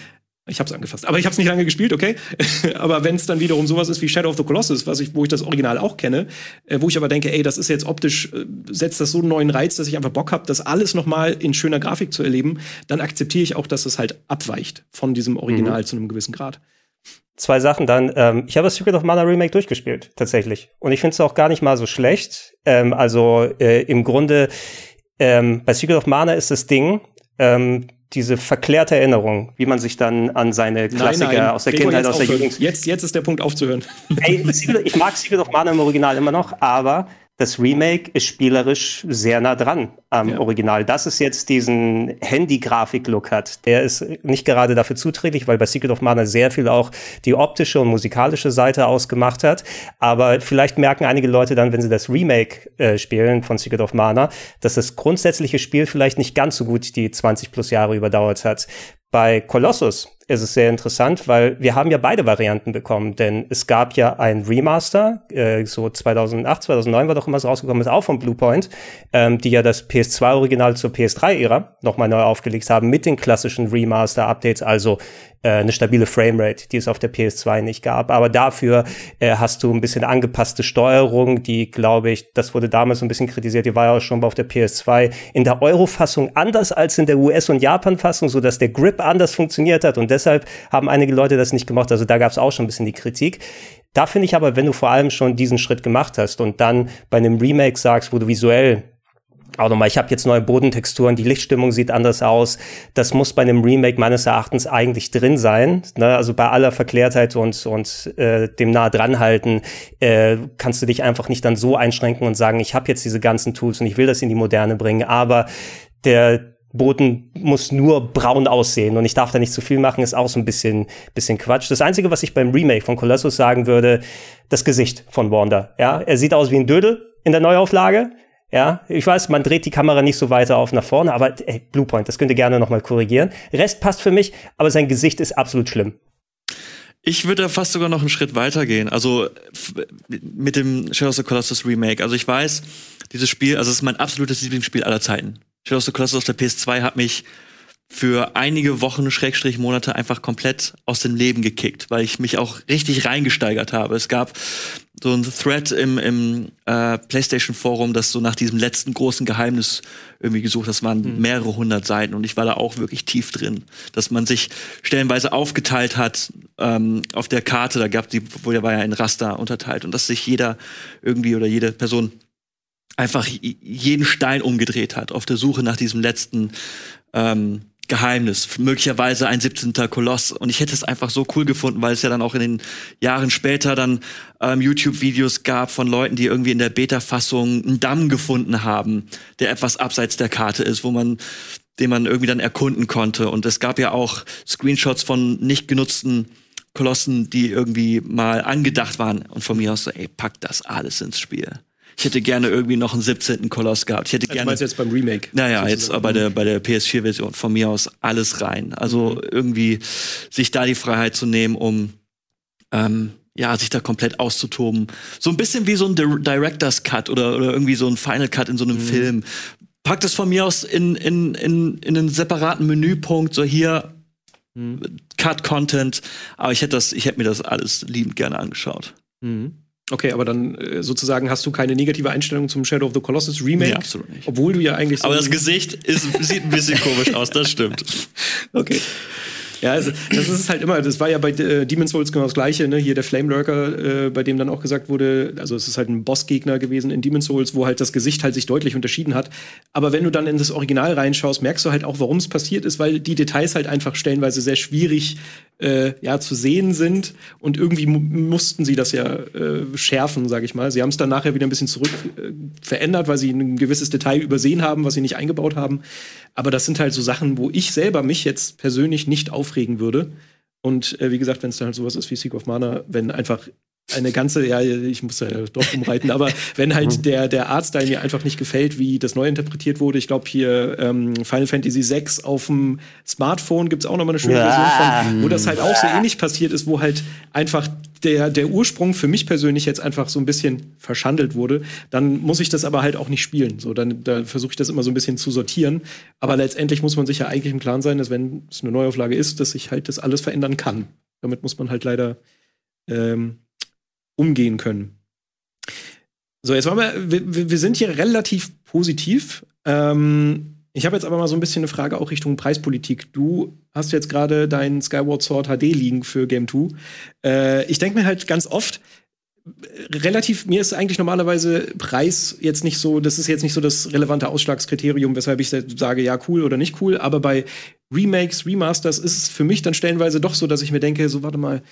Ich habe es angefasst, aber ich habe es nicht lange gespielt, okay. [LAUGHS] aber wenn es dann wiederum sowas ist wie Shadow of the Colossus, was ich, wo ich das Original auch kenne, äh, wo ich aber denke, ey, das ist jetzt optisch äh, setzt das so einen neuen Reiz, dass ich einfach Bock habe, das alles noch mal in schöner Grafik zu erleben, dann akzeptiere ich auch, dass es halt abweicht von diesem Original mhm. zu einem gewissen Grad. Zwei Sachen dann. Ähm, ich habe das Secret of Mana Remake durchgespielt, tatsächlich. Und ich finde es auch gar nicht mal so schlecht. Ähm, also äh, im Grunde ähm, bei Secret of Mana ist das Ding, ähm, diese verklärte Erinnerung, wie man sich dann an seine Klassiker nein, nein. aus der Gregor, Kindheit, aus der Jugend. Jetzt, jetzt ist der Punkt aufzuhören. Ey, ich mag Secret of Mana im Original immer noch, aber das Remake ist spielerisch sehr nah dran am ja. Original. Dass es jetzt diesen Handy-Grafik-Look hat, der ist nicht gerade dafür zuträglich, weil bei Secret of Mana sehr viel auch die optische und musikalische Seite ausgemacht hat. Aber vielleicht merken einige Leute dann, wenn sie das Remake äh, spielen von Secret of Mana, dass das grundsätzliche Spiel vielleicht nicht ganz so gut die 20 plus Jahre überdauert hat. Bei Colossus ist es sehr interessant, weil wir haben ja beide Varianten bekommen, denn es gab ja ein Remaster, äh, so 2008, 2009 war doch immer so rausgekommen, ist auch von Bluepoint, ähm, die ja das PS2-Original zur PS3-Ära nochmal neu aufgelegt haben mit den klassischen Remaster-Updates, also äh, eine stabile Framerate, die es auf der PS2 nicht gab. Aber dafür äh, hast du ein bisschen angepasste Steuerung, die, glaube ich, das wurde damals ein bisschen kritisiert, die war ja auch schon auf der PS2 in der Euro-Fassung anders als in der US- und Japan-Fassung, so dass der Grip anders funktioniert hat und deshalb haben einige Leute das nicht gemacht. Also da gab es auch schon ein bisschen die Kritik. Da finde ich aber, wenn du vor allem schon diesen Schritt gemacht hast und dann bei einem Remake sagst, wo du visuell auch nochmal, ich habe jetzt neue Bodentexturen, die Lichtstimmung sieht anders aus. Das muss bei einem Remake meines Erachtens eigentlich drin sein. Ne? Also bei aller Verklärtheit und, und äh, dem nah dran halten, äh, kannst du dich einfach nicht dann so einschränken und sagen, ich habe jetzt diese ganzen Tools und ich will das in die Moderne bringen. Aber der Boden muss nur braun aussehen und ich darf da nicht zu viel machen, ist auch so ein bisschen, bisschen Quatsch. Das Einzige, was ich beim Remake von Colossus sagen würde, das Gesicht von Wanda. Ja, er sieht aus wie ein Dödel in der Neuauflage. Ja, ich weiß, man dreht die Kamera nicht so weiter auf nach vorne, aber ey, Bluepoint, das könnt ihr gerne nochmal korrigieren. Rest passt für mich, aber sein Gesicht ist absolut schlimm. Ich würde fast sogar noch einen Schritt weiter gehen. Also mit dem Shadow of the Colossus Remake. Also ich weiß, dieses Spiel, also es ist mein absolutes Lieblingsspiel aller Zeiten. Shadow of the Colossus auf der PS2 hat mich für einige Wochen, Schrägstrich Monate einfach komplett aus dem Leben gekickt, weil ich mich auch richtig reingesteigert habe. Es gab so ein Thread im, im äh, PlayStation Forum, das so nach diesem letzten großen Geheimnis irgendwie gesucht. Das waren mhm. mehrere hundert Seiten und ich war da auch wirklich tief drin, dass man sich stellenweise aufgeteilt hat ähm, auf der Karte. Da gab die, wo der war ja in Raster unterteilt und dass sich jeder irgendwie oder jede Person einfach jeden Stein umgedreht hat auf der Suche nach diesem letzten ähm, Geheimnis, möglicherweise ein 17. Koloss. Und ich hätte es einfach so cool gefunden, weil es ja dann auch in den Jahren später dann ähm, YouTube-Videos gab von Leuten, die irgendwie in der Beta-Fassung einen Damm gefunden haben, der etwas abseits der Karte ist, wo man den man irgendwie dann erkunden konnte. Und es gab ja auch Screenshots von nicht genutzten Kolossen, die irgendwie mal angedacht waren. Und von mir aus so, ey, pack das alles ins Spiel. Ich hätte gerne irgendwie noch einen 17. Koloss gehabt. Ich hätte also gerne. Du jetzt beim Remake? Naja, jetzt bei der, bei der PS4-Version von mir aus alles rein. Also mhm. irgendwie sich da die Freiheit zu nehmen, um ähm, ja, sich da komplett auszutoben. So ein bisschen wie so ein Director's Cut oder, oder irgendwie so ein Final Cut in so einem mhm. Film. Packt es von mir aus in, in, in, in einen separaten Menüpunkt, so hier mhm. Cut Content. Aber ich hätte das, ich hätte mir das alles liebend gerne angeschaut. Mhm. Okay, aber dann äh, sozusagen hast du keine negative Einstellung zum Shadow of the Colossus Remake? Nee, absolut nicht. Obwohl du ja eigentlich so Aber das Gesicht ist, sieht ein bisschen [LAUGHS] komisch aus, das stimmt. Okay. Ja, also, das ist halt immer, das war ja bei äh, Demon's Souls genau das gleiche, ne? Hier der Flame Lurker, äh, bei dem dann auch gesagt wurde, also es ist halt ein Bossgegner gewesen in Demon's Souls, wo halt das Gesicht halt sich deutlich unterschieden hat. Aber wenn du dann in das Original reinschaust, merkst du halt auch, warum es passiert ist, weil die Details halt einfach stellenweise sehr schwierig äh, ja, zu sehen sind. Und irgendwie mussten sie das ja äh, schärfen, sage ich mal. Sie haben es dann nachher wieder ein bisschen zurück äh, verändert, weil sie ein gewisses Detail übersehen haben, was sie nicht eingebaut haben. Aber das sind halt so Sachen, wo ich selber mich jetzt persönlich nicht aufregen würde. Und äh, wie gesagt, wenn es dann halt sowas ist wie Seek of Mana, wenn einfach eine ganze, ja, ich muss ja doch umreiten, aber wenn halt der, der Artstyle mir einfach nicht gefällt, wie das neu interpretiert wurde, ich glaube hier ähm, Final Fantasy VI auf dem Smartphone gibt es auch noch mal eine schöne. Version von, wo das halt auch so ähnlich passiert ist, wo halt einfach der, der Ursprung für mich persönlich jetzt einfach so ein bisschen verschandelt wurde, dann muss ich das aber halt auch nicht spielen. So, dann da versuche ich das immer so ein bisschen zu sortieren. Aber letztendlich muss man sich ja eigentlich im Klaren sein, dass wenn es eine Neuauflage ist, dass sich halt das alles verändern kann. Damit muss man halt leider ähm, umgehen können. So, jetzt waren wir, wir, wir sind hier relativ positiv. Ähm, ich habe jetzt aber mal so ein bisschen eine Frage auch Richtung Preispolitik. Du hast jetzt gerade dein Skyward Sword HD liegen für Game 2. Äh, ich denke mir halt ganz oft, relativ, mir ist eigentlich normalerweise Preis jetzt nicht so, das ist jetzt nicht so das relevante Ausschlagskriterium, weshalb ich sage, ja, cool oder nicht cool, aber bei Remakes, Remasters ist es für mich dann stellenweise doch so, dass ich mir denke, so warte mal,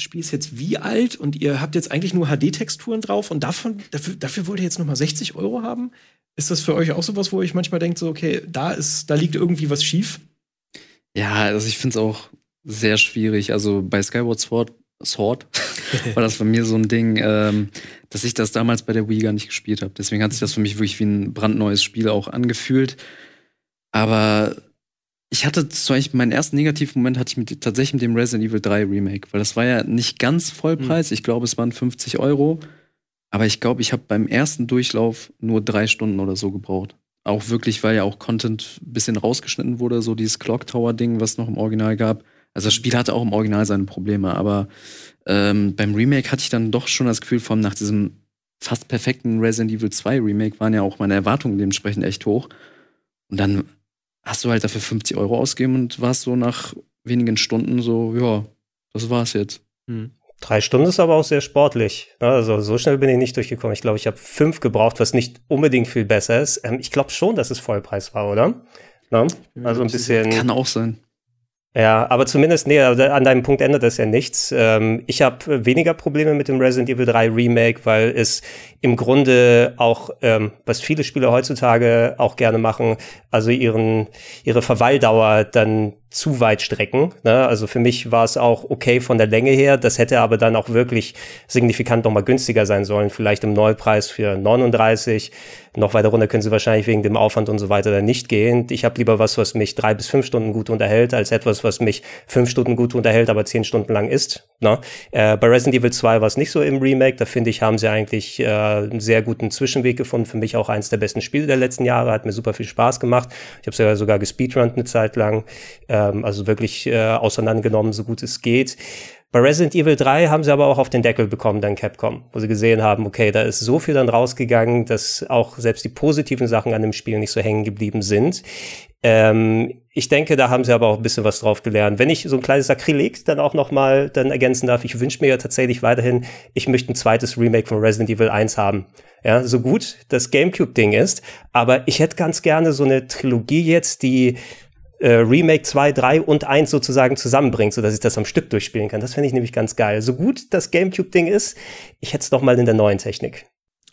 das Spiel ist jetzt wie alt und ihr habt jetzt eigentlich nur HD-Texturen drauf und davon, dafür, dafür wollt ihr jetzt noch mal 60 Euro haben? Ist das für euch auch sowas, wo ich manchmal denkt, so, okay, da ist, da liegt irgendwie was schief? Ja, also ich finde es auch sehr schwierig. Also bei Skyward Sword, Sword [LAUGHS] war das bei mir so ein Ding, ähm, dass ich das damals bei der Wii gar nicht gespielt habe. Deswegen hat sich das für mich wirklich wie ein brandneues Spiel auch angefühlt. Aber ich hatte zum Beispiel meinen ersten Negativmoment hatte ich mit, tatsächlich mit dem Resident Evil 3 Remake, weil das war ja nicht ganz Vollpreis. Ich glaube, es waren 50 Euro. Aber ich glaube, ich habe beim ersten Durchlauf nur drei Stunden oder so gebraucht. Auch wirklich, weil ja auch Content ein bisschen rausgeschnitten wurde, so dieses Clock Tower-Ding, was noch im Original gab. Also das Spiel hatte auch im Original seine Probleme, aber ähm, beim Remake hatte ich dann doch schon das Gefühl, von nach diesem fast perfekten Resident Evil 2 Remake waren ja auch meine Erwartungen dementsprechend echt hoch. Und dann hast du halt dafür 50 Euro ausgegeben und warst so nach wenigen Stunden so, ja, das war's jetzt. Drei Stunden ist aber auch sehr sportlich. ne? Also so schnell bin ich nicht durchgekommen. Ich glaube, ich habe fünf gebraucht, was nicht unbedingt viel besser ist. Ähm, ich glaube schon, dass es Vollpreis war, oder? Ne? Also ein bisschen. Kann auch sein. Ja, aber zumindest, nee, also an deinem Punkt ändert das ja nichts. Ähm, ich habe weniger Probleme mit dem Resident Evil 3 Remake, weil es im Grunde auch, ähm, was viele Spieler heutzutage auch gerne machen, also ihren, ihre Verweildauer dann zu weit strecken. Ne? Also für mich war es auch okay von der Länge her. Das hätte aber dann auch wirklich signifikant nochmal günstiger sein sollen. Vielleicht im Neupreis für 39. Noch weiter runter können sie wahrscheinlich wegen dem Aufwand und so weiter dann nicht gehen. Ich habe lieber was, was mich drei bis fünf Stunden gut unterhält, als etwas, was mich fünf Stunden gut unterhält, aber zehn Stunden lang ist. Ne? Äh, bei Resident Evil 2 war es nicht so im Remake. Da finde ich, haben sie eigentlich äh, einen sehr guten Zwischenweg gefunden. Für mich auch eins der besten Spiele der letzten Jahre. Hat mir super viel Spaß gemacht. Ich habe sogar, sogar gespeedrunnt eine Zeit lang. Ähm, also wirklich äh, auseinandergenommen, so gut es geht. Bei Resident Evil 3 haben sie aber auch auf den Deckel bekommen, dann Capcom, wo sie gesehen haben, okay, da ist so viel dann rausgegangen, dass auch selbst die positiven Sachen an dem Spiel nicht so hängen geblieben sind. Ähm, ich denke, da haben sie aber auch ein bisschen was drauf gelernt. Wenn ich so ein kleines Sakrileg dann auch noch mal dann ergänzen darf, ich wünsche mir ja tatsächlich weiterhin, ich möchte ein zweites Remake von Resident Evil 1 haben. Ja, so gut das GameCube-Ding ist, aber ich hätte ganz gerne so eine Trilogie jetzt, die äh, Remake 2, 3 und 1 sozusagen zusammenbringt, sodass ich das am Stück durchspielen kann. Das fände ich nämlich ganz geil. So gut das GameCube-Ding ist, ich hätte es noch mal in der neuen Technik.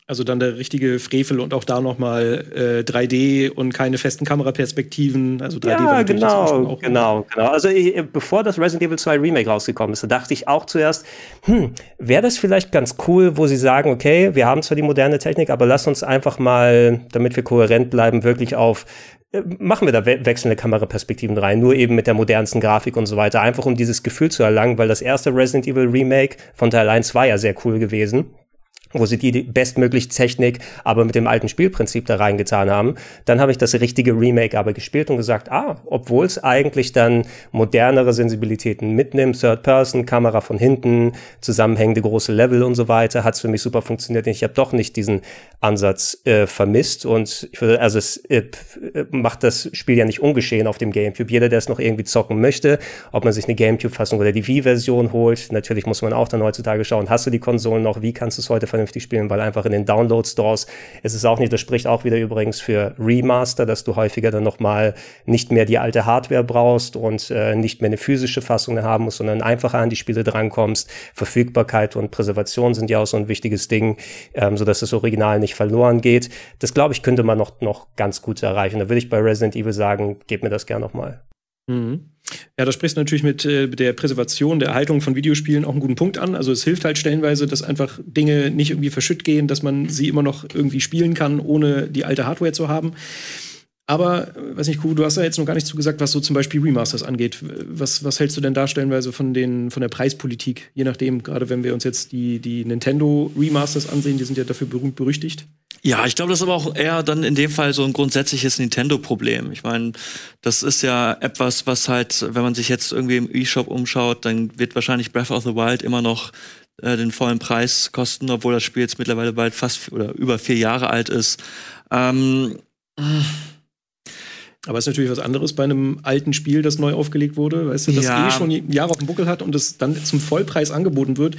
Also dann der richtige Frevel und auch da noch mal äh, 3D und keine festen Kameraperspektiven. Also 3D war Ja, das Ursprung genau, auch. genau, genau. Also ich, bevor das Resident Evil 2 Remake rausgekommen ist, da dachte ich auch zuerst, hm, wäre das vielleicht ganz cool, wo sie sagen, okay, wir haben zwar die moderne Technik, aber lass uns einfach mal, damit wir kohärent bleiben, wirklich auf machen wir da we wechselnde Kameraperspektiven rein, nur eben mit der modernsten Grafik und so weiter, einfach um dieses Gefühl zu erlangen, weil das erste Resident Evil Remake von Teil 1 war ja sehr cool gewesen wo sie die, bestmögliche Technik aber mit dem alten Spielprinzip da reingetan haben. Dann habe ich das richtige Remake aber gespielt und gesagt, ah, obwohl es eigentlich dann modernere Sensibilitäten mitnimmt, Third Person, Kamera von hinten, zusammenhängende große Level und so weiter, hat es für mich super funktioniert. Ich habe doch nicht diesen Ansatz äh, vermisst und ich würde, also es äh, äh, macht das Spiel ja nicht ungeschehen auf dem GameCube. Jeder, der es noch irgendwie zocken möchte, ob man sich eine GameCube-Fassung oder die Wii-Version holt, natürlich muss man auch dann heutzutage schauen, hast du die Konsolen noch, wie kannst du es heute vernünftig spielen, weil einfach in den Download-Stores ist es auch nicht, das spricht auch wieder übrigens für Remaster, dass du häufiger dann nochmal nicht mehr die alte Hardware brauchst und äh, nicht mehr eine physische Fassung haben musst, sondern einfacher an die Spiele drankommst. Verfügbarkeit und Präservation sind ja auch so ein wichtiges Ding, ähm, sodass das Original nicht verloren geht. Das glaube ich, könnte man noch, noch ganz gut erreichen. Da würde ich bei Resident Evil sagen, gebt mir das gerne nochmal. Mhm. Ja, da sprichst du natürlich mit äh, der Präservation, der Erhaltung von Videospielen auch einen guten Punkt an. Also es hilft halt stellenweise, dass einfach Dinge nicht irgendwie verschütt gehen, dass man sie immer noch irgendwie spielen kann, ohne die alte Hardware zu haben. Aber, äh, weiß nicht, Kuh, du hast ja jetzt noch gar nicht zugesagt, was so zum Beispiel Remasters angeht. Was, was hältst du denn da stellenweise von, den, von der Preispolitik? Je nachdem, gerade wenn wir uns jetzt die, die Nintendo Remasters ansehen, die sind ja dafür berühmt berüchtigt. Ja, ich glaube, das ist aber auch eher dann in dem Fall so ein grundsätzliches Nintendo-Problem. Ich meine, das ist ja etwas, was halt, wenn man sich jetzt irgendwie im E-Shop umschaut, dann wird wahrscheinlich Breath of the Wild immer noch äh, den vollen Preis kosten, obwohl das Spiel jetzt mittlerweile bald fast oder über vier Jahre alt ist. Ähm, aber es ist natürlich was anderes bei einem alten Spiel, das neu aufgelegt wurde, weißt du, das Ja. eh schon Jahre auf dem Buckel hat und es dann zum Vollpreis angeboten wird.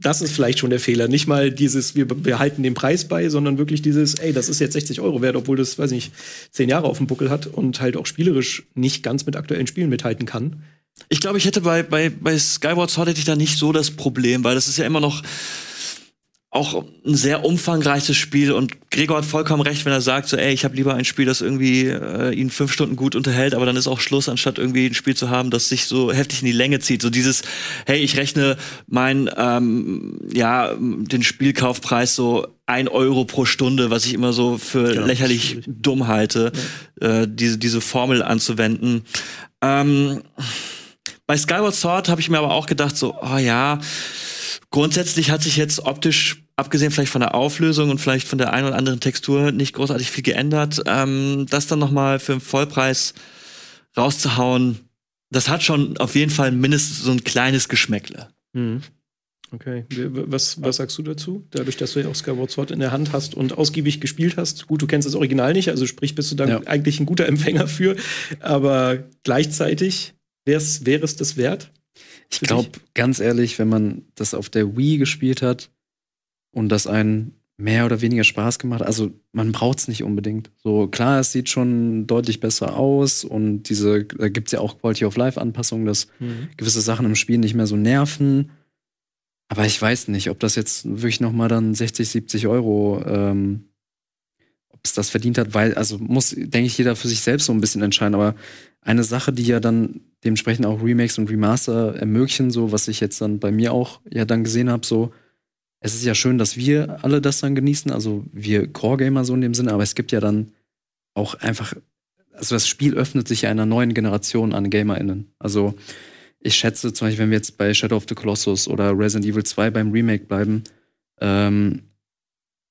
Das ist vielleicht schon der Fehler. Nicht mal dieses, wir behalten den Preis bei, sondern wirklich dieses, ey, das ist jetzt 60 Euro wert, obwohl das, weiß ich nicht, zehn Jahre auf dem Buckel hat und halt auch spielerisch nicht ganz mit aktuellen Spielen mithalten kann. Ich glaube, ich hätte bei, bei, bei Skyward Sword hätte ich da nicht so das Problem, weil das ist ja immer noch auch ein sehr umfangreiches Spiel und Gregor hat vollkommen recht, wenn er sagt, so, ey, ich habe lieber ein Spiel, das irgendwie äh, ihn fünf Stunden gut unterhält, aber dann ist auch Schluss, anstatt irgendwie ein Spiel zu haben, das sich so heftig in die Länge zieht. So dieses, hey, ich rechne mein, ähm, ja, den Spielkaufpreis so ein Euro pro Stunde, was ich immer so für Genau, lächerlich dumm halte, äh, diese, diese Formel anzuwenden. Ähm, bei Skyward Sword habe ich mir aber auch gedacht, so, oh ja, grundsätzlich hat sich jetzt optisch, abgesehen vielleicht von der Auflösung und vielleicht von der einen oder anderen Textur, nicht großartig viel geändert. Ähm, das dann noch mal für einen Vollpreis rauszuhauen, das hat schon auf jeden Fall mindestens so ein kleines Geschmäckle. Okay. Was, was sagst du dazu? Dadurch, dass du ja auch Skyward Sword in der Hand hast und ausgiebig gespielt hast. Gut, du kennst das Original nicht, also sprich, bist du dann Ja. eigentlich ein guter Empfänger für. Aber gleichzeitig wäre es das wert? Ich glaube, ganz ehrlich, wenn man das auf der Wii gespielt hat und das einen mehr oder weniger Spaß gemacht hat, also man braucht es nicht unbedingt. So klar, es sieht schon deutlich besser aus und diese, da gibt es ja auch Quality of Life Anpassungen, dass gewisse Sachen im Spiel nicht mehr so nerven. Aber ich weiß nicht, ob das jetzt wirklich noch mal dann 60, 70 Euro, ähm, es das verdient hat, weil, also muss, denke ich, jeder für sich selbst so ein bisschen entscheiden. Aber eine Sache, die ja dann dementsprechend auch Remakes und Remaster ermöglichen, so was ich jetzt dann bei mir auch ja dann gesehen habe, so es ist ja schön, dass wir alle das dann genießen, also wir Core-Gamer so in dem Sinne, aber es gibt ja dann auch einfach, also das Spiel öffnet sich ja einer neuen Generation an GamerInnen. Also ich schätze zum Beispiel, wenn wir jetzt bei Shadow of the Colossus oder Resident Evil 2 beim Remake bleiben, ähm,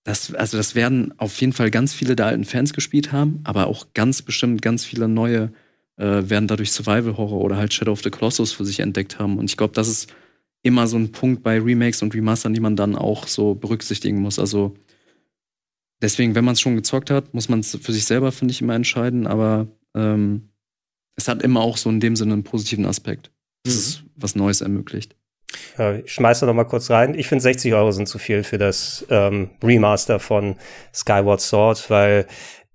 das, also das werden auf jeden Fall ganz viele der alten Fans gespielt haben, aber auch ganz bestimmt ganz viele neue äh, werden dadurch Survival Horror oder halt Shadow of the Colossus für sich entdeckt haben. Und ich glaube, das ist immer so ein Punkt bei Remakes und Remastern, die man dann auch so berücksichtigen muss. Also deswegen, wenn man es schon gezockt hat, muss man es für sich selber, finde ich, immer entscheiden. Aber ähm, es hat immer auch so in dem Sinne einen positiven Aspekt, dass es was Neues ermöglicht. Ich schmeiß da noch mal kurz rein. Ich finde 60 Euro sind zu viel für das ähm, Remaster von Skyward Sword, weil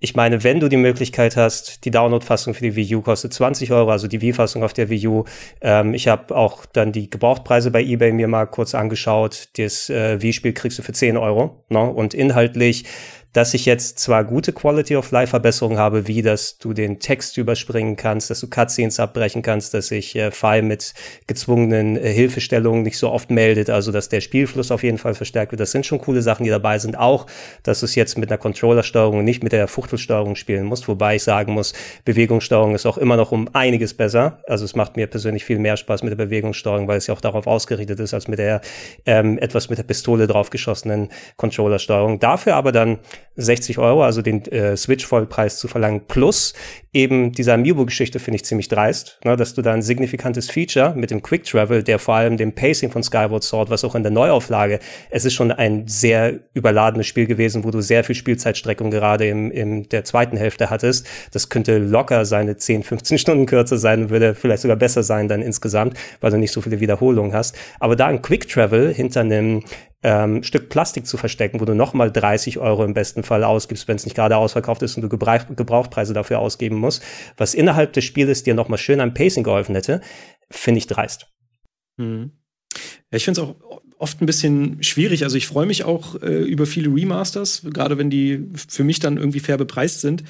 ich meine, wenn du die Möglichkeit hast, die Download-Fassung für die Wii U kostet 20 Euro, also die Wii-Fassung auf der Wii U. Ähm, ich habe auch dann die Gebrauchtpreise bei eBay mir mal kurz angeschaut. Das äh, Wii-Spiel kriegst du für 10 Euro. Ne? Und inhaltlich dass ich jetzt zwar gute Quality of Life Verbesserungen habe, wie dass du den Text überspringen kannst, dass du Cutscenes abbrechen kannst, dass sich äh, File mit gezwungenen äh, Hilfestellungen nicht so oft meldet, also dass der Spielfluss auf jeden Fall verstärkt wird. Das sind schon coole Sachen, die dabei sind. Auch, dass du es jetzt mit einer Controllersteuerung und nicht mit der Fuchtelsteuerung spielen musst, wobei ich sagen muss, Bewegungssteuerung ist auch immer noch um einiges besser. Also es macht mir persönlich viel mehr Spaß mit der Bewegungssteuerung, weil es ja auch darauf ausgerichtet ist, als mit der ähm, etwas mit der Pistole draufgeschossenen Controllersteuerung. Dafür aber dann 60 Euro, also den äh, Switch-Vollpreis zu verlangen, plus eben diese Amiibo-Geschichte finde ich ziemlich dreist, ne, dass du da ein signifikantes Feature mit dem Quick Travel, der vor allem dem Pacing von Skyward Sword, was auch in der Neuauflage, es ist schon ein sehr überladenes Spiel gewesen, wo du sehr viel Spielzeitstreckung gerade im, im der zweiten Hälfte hattest. Das könnte locker seine 10, 15 [LAUGHS] Stunden kürzer sein, würde vielleicht sogar besser sein dann insgesamt, weil du nicht so viele Wiederholungen hast. Aber da ein Quick Travel hinter einem ähm, Stück Plastik zu verstecken, wo du nochmal 30 Euro im besten Fall ausgibst, wenn es nicht gerade ausverkauft ist und du Gebrauch Gebrauchpreise dafür ausgeben musst, was innerhalb des Spieles dir nochmal schön am Pacing geholfen hätte, finde ich dreist. Mhm. Ja, ich finde es auch oft ein bisschen schwierig. Also ich freue mich auch äh, über viele Remasters, gerade wenn die für mich dann irgendwie fair bepreist sind.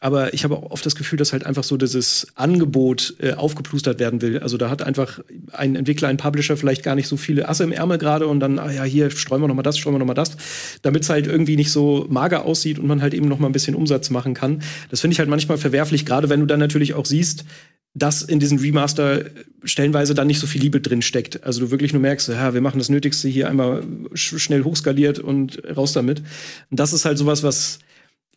Aber ich habe auch oft das Gefühl, dass halt einfach so dieses Angebot äh, aufgeplustert werden will. Also da hat einfach ein Entwickler, ein Publisher vielleicht gar nicht so viele Asse im Ärmel gerade und dann, ah ja, hier streuen wir noch mal das, streuen wir noch mal das, damit es halt irgendwie nicht so mager aussieht und man halt eben noch mal ein bisschen Umsatz machen kann. Das finde ich halt manchmal verwerflich, gerade wenn du dann natürlich auch siehst, dass in diesen Remaster stellenweise dann nicht so viel Liebe drin steckt. Also du wirklich nur merkst, ja, wir machen das Nötigste hier einmal sch schnell hochskaliert und raus damit. Und das ist halt sowas, was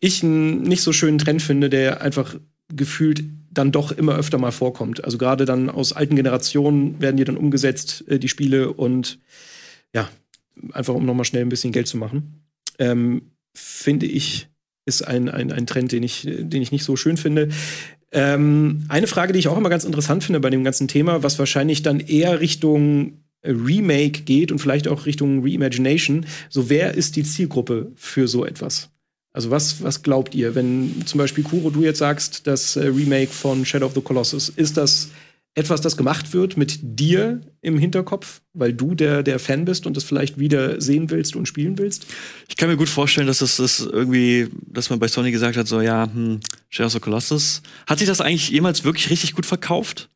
ich einen nicht so schönen Trend finde, der einfach gefühlt dann doch immer öfter mal vorkommt. Also gerade dann aus alten Generationen werden die dann umgesetzt, äh, die Spiele, und ja, einfach um nochmal schnell ein bisschen Geld zu machen. Ähm, finde ich, ist ein, ein, ein Trend, den ich, den ich nicht so schön finde. Ähm, eine Frage, die ich auch immer ganz interessant finde bei dem ganzen Thema, was wahrscheinlich dann eher Richtung Remake geht und vielleicht auch Richtung Reimagination. So, wer ist die Zielgruppe für so etwas? Also was, was glaubt ihr, wenn zum Beispiel Kuro, du jetzt sagst, das äh, Remake von Shadow of the Colossus, ist das etwas, das gemacht wird mit dir im Hinterkopf, weil du der, der Fan bist und das vielleicht wieder sehen willst und spielen willst? Ich kann mir gut vorstellen, dass das, das irgendwie, dass man bei Sony gesagt hat, so ja, hm, Shadow of the Colossus. Hat sich das eigentlich jemals wirklich richtig gut verkauft?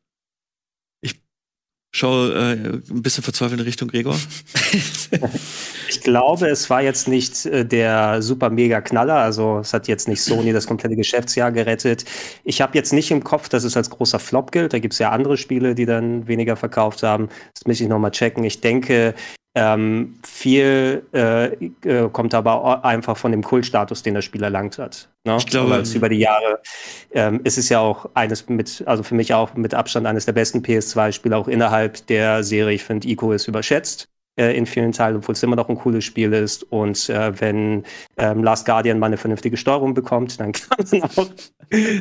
Ich schaue äh, ein bisschen verzweifelt in Richtung Gregor. [LAUGHS] Ich glaube, es war jetzt nicht äh, der super mega Knaller. Also es hat jetzt nicht Sony das komplette Geschäftsjahr gerettet. Ich habe jetzt nicht im Kopf, dass es als großer Flop gilt. Da gibt es ja andere Spiele, die dann weniger verkauft haben. Das muss ich nochmal checken. Ich denke, ähm, viel äh, äh, kommt aber einfach von dem Kultstatus, den das Spiel erlangt hat. Ne? Ich glaube, es über die Jahre ähm, ist es ja auch eines mit, also für mich auch mit Abstand eines der besten PS2-Spiele auch innerhalb der Serie. Ich finde, Ico ist überschätzt äh, in vielen Teilen, obwohl es immer noch ein cooles Spiel ist. Und äh, wenn ähm, Last Guardian mal eine vernünftige Steuerung bekommt, dann [LAUGHS] kann man auch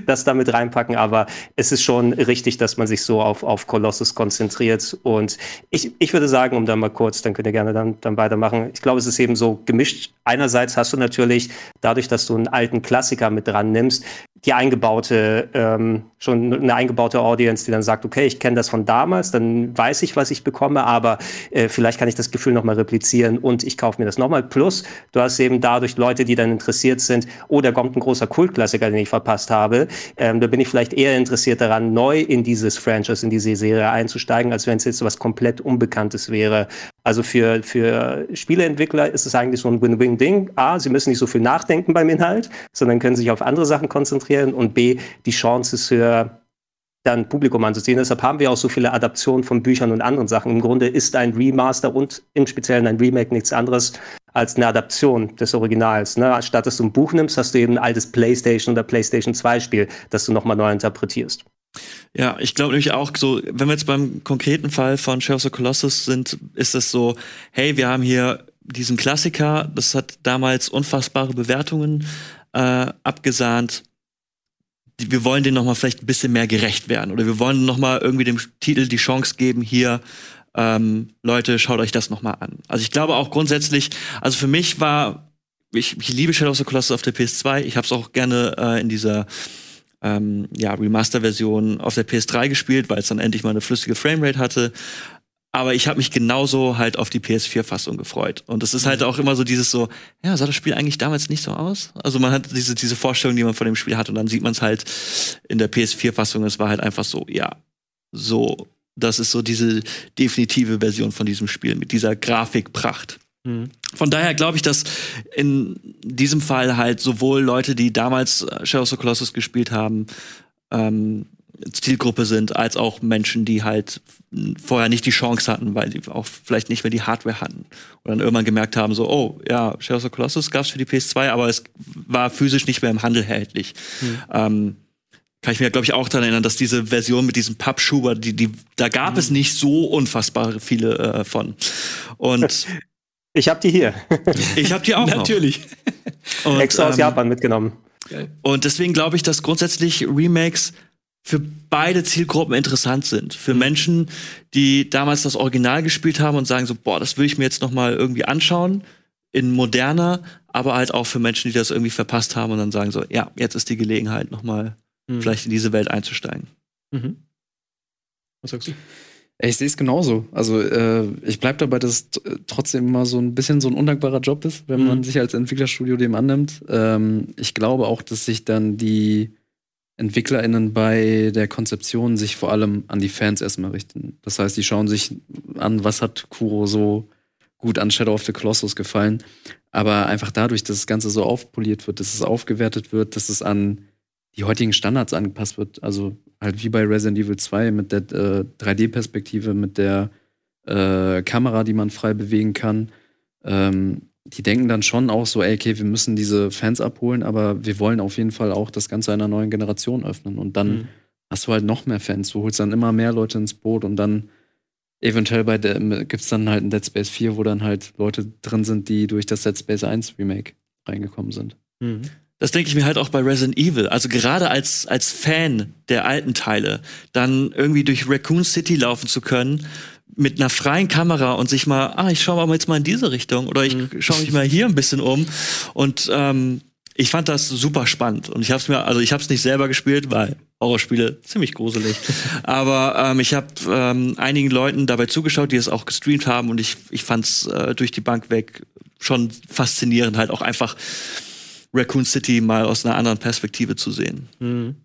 das damit reinpacken. Aber es ist schon richtig, dass man sich so auf, auf Colossus konzentriert. Und ich, ich würde sagen, um da mal kurz, dann könnt ihr gerne dann, dann weitermachen. Ich glaube, es ist eben so gemischt. Einerseits hast du natürlich, dadurch, dass du einen alten Klassiker mit dran nimmst, die eingebaute, ähm, schon eine eingebaute Audience, die dann sagt, okay, ich kenne das von damals, dann weiß ich, was ich bekomme, aber äh, vielleicht kann ich das Gefühl nochmal replizieren und ich kaufe mir das nochmal. Plus, du hast eben dadurch Leute, die dann interessiert sind, oh, da kommt ein großer Kultklassiker, den ich verpasst habe. Ähm, da bin ich vielleicht eher interessiert daran, neu in dieses Franchise, in diese Serie einzusteigen, als wenn es jetzt was komplett Unbekanntes wäre. Also für, für Spieleentwickler ist es eigentlich so ein Win-Win-Ding. A, sie müssen nicht so viel nachdenken beim Inhalt, sondern können sich auf andere Sachen konzentrieren. Und B, die Chance ist für dann Publikum anzuziehen. Deshalb haben wir auch so viele Adaptionen von Büchern und anderen Sachen. Im Grunde ist ein Remaster und im Speziellen ein Remake nichts anderes als eine Adaption des Originals. Ne? Statt dass du ein Buch nimmst, hast du eben ein altes PlayStation oder PlayStation 2 Spiel, das du nochmal neu interpretierst. Ja, ich glaube nämlich auch so, wenn wir jetzt beim konkreten Fall von Shadow of the Colossus sind, ist es so, hey, wir haben hier diesen Klassiker, das hat damals unfassbare Bewertungen äh, abgesahnt. Wir wollen den noch mal vielleicht ein bisschen mehr gerecht werden oder wir wollen noch mal irgendwie dem Titel die Chance geben, hier ähm, Leute, schaut euch das noch mal an. Also ich glaube auch grundsätzlich, also für mich war ich, ich liebe Shadow of the Colossus auf der PS2. Ich habe es auch gerne äh, in dieser ähm, ja, Remaster-Version auf der PS3 gespielt, weil es dann endlich mal eine flüssige Framerate hatte. Aber ich habe mich genauso halt auf die PS4-Fassung gefreut. Und es ist halt mhm. auch immer so dieses so, ja, sah das Spiel eigentlich damals nicht so aus? Also man hat diese, diese Vorstellung, die man von dem Spiel hat, und dann sieht man es halt in der PS4-Fassung. Es war halt einfach so, ja, so, das ist so diese definitive Version von diesem Spiel mit dieser Grafikpracht. Mhm. Von daher glaube ich, dass in diesem Fall halt sowohl Leute, die damals äh, Shadow of the Colossus gespielt haben, ähm, Zielgruppe sind, als auch Menschen, die halt vorher nicht die Chance hatten, weil die auch vielleicht nicht mehr die Hardware hatten. Und dann irgendwann gemerkt haben, so, oh, ja, Shadow of the Colossus gab es für die PS2, aber es war physisch nicht mehr im Handel erhältlich. Mhm. Ähm, kann ich mir, glaube ich, auch daran erinnern, dass diese Version mit diesem Pappschuber, die, die, da gab mhm. es nicht so unfassbar viele äh, von. Und [LAUGHS] Ich habe die hier. [LAUGHS] Ich habe die auch Natürlich. [LAUGHS] Und, Extra aus ähm, Japan mitgenommen. Und deswegen glaube ich, dass grundsätzlich Remakes für beide Zielgruppen interessant sind. Für mhm. Menschen, die damals das Original gespielt haben und sagen so, boah, das will ich mir jetzt noch mal irgendwie anschauen in moderner, aber halt auch für Menschen, die das irgendwie verpasst haben und dann sagen so, ja, jetzt ist die Gelegenheit noch mal mhm. vielleicht in diese Welt einzusteigen. Mhm. Was sagst du? Ich sehe es genauso. Also äh, ich bleib dabei, dass es trotzdem immer so ein bisschen so ein undankbarer Job ist, wenn man sich als Entwicklerstudio dem annimmt. Ähm, ich glaube auch, dass sich dann die EntwicklerInnen bei der Konzeption sich vor allem an die Fans erstmal richten. Das heißt, die schauen sich an, was hat Kuro so gut an Shadow of the Colossus gefallen. Aber einfach dadurch, dass das Ganze so aufpoliert wird, dass es aufgewertet wird, dass es an die heutigen Standards angepasst wird. Also halt wie bei Resident Evil 2 mit der äh, 3D-Perspektive, mit der äh, Kamera, die man frei bewegen kann. Ähm, die denken dann schon auch so, ey, okay, wir müssen diese Fans abholen, aber wir wollen auf jeden Fall auch das Ganze einer neuen Generation öffnen. Und dann Mhm. hast du halt noch mehr Fans. Du holst dann immer mehr Leute ins Boot und dann eventuell bei der gibt's dann halt ein Dead Space 4, wo dann halt Leute drin sind, die durch das Dead Space 1 Remake reingekommen sind. Mhm. Das denke ich mir halt auch bei Resident Evil. Also gerade als, als Fan der alten Teile, dann irgendwie durch Raccoon City laufen zu können, mit einer freien Kamera und sich mal, ah, ich schaue mal jetzt mal in diese Richtung oder ich schaue mich mal hier ein bisschen um. Und ähm, ich fand das super spannend. Und ich habe es mir, also ich habe es nicht selber gespielt, weil Horrorspiele ziemlich gruselig. [LAUGHS] Aber ähm, ich habe ähm, einigen Leuten dabei zugeschaut, die es auch gestreamt haben und ich, ich fand es äh, durch die Bank weg schon faszinierend, halt auch einfach Raccoon City mal aus einer anderen Perspektive zu sehen. Mhm.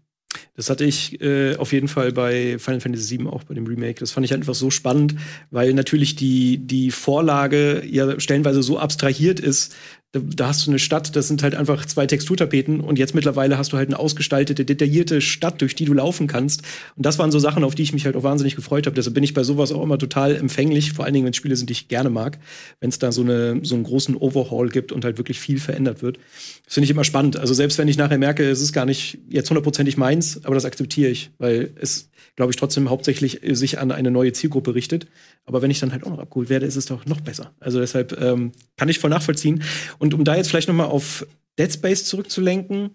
Das hatte ich äh, auf jeden Fall bei Final Fantasy VII auch bei dem Remake. Das fand ich einfach so spannend, weil natürlich die, die Vorlage ja stellenweise so abstrahiert ist. Da, da hast du eine Stadt, das sind halt einfach zwei Texturtapeten und jetzt mittlerweile hast du halt eine ausgestaltete, detaillierte Stadt, durch die du laufen kannst. Und das waren so Sachen, auf die ich mich halt auch wahnsinnig gefreut habe. Deshalb bin ich bei sowas auch immer total empfänglich, vor allen Dingen, wenn Spiele sind, die ich gerne mag, wenn es da so, eine, so einen großen Overhaul gibt und halt wirklich viel verändert wird. Das finde ich immer spannend. Also selbst wenn ich nachher merke, es ist gar nicht jetzt hundertprozentig meins, aber das akzeptiere ich, weil es, glaube ich, trotzdem hauptsächlich äh, sich an eine neue Zielgruppe richtet. Aber wenn ich dann halt auch noch abgeholt werde, ist es doch noch besser. Also deshalb ähm, kann ich voll nachvollziehen. Und um da jetzt vielleicht noch mal auf Dead Space zurückzulenken,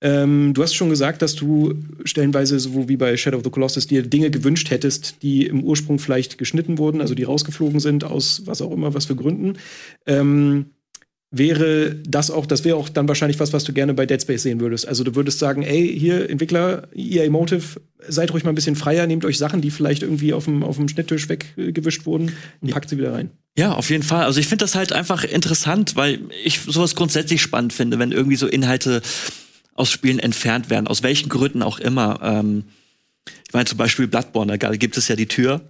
ähm, du hast schon gesagt, dass du stellenweise, so wie bei Shadow of the Colossus, dir Dinge gewünscht hättest, die im Ursprung vielleicht geschnitten wurden, also die rausgeflogen sind, aus was auch immer, was für Gründen. Ähm, wäre das auch, das wäre auch dann wahrscheinlich was, was du gerne bei Dead Space sehen würdest. Also du würdest sagen, ey, hier Entwickler, EA Motive, seid ruhig mal ein bisschen freier, nehmt euch Sachen, die vielleicht irgendwie auf dem, auf dem Schnitttisch weggewischt wurden und packt sie wieder rein. Ja, auf jeden Fall. Also ich finde das halt einfach interessant, weil ich sowas grundsätzlich spannend finde, wenn irgendwie so Inhalte aus Spielen entfernt werden, aus welchen Gründen auch immer. Ähm, ich meine zum Beispiel Bloodborne, da gibt es ja die Tür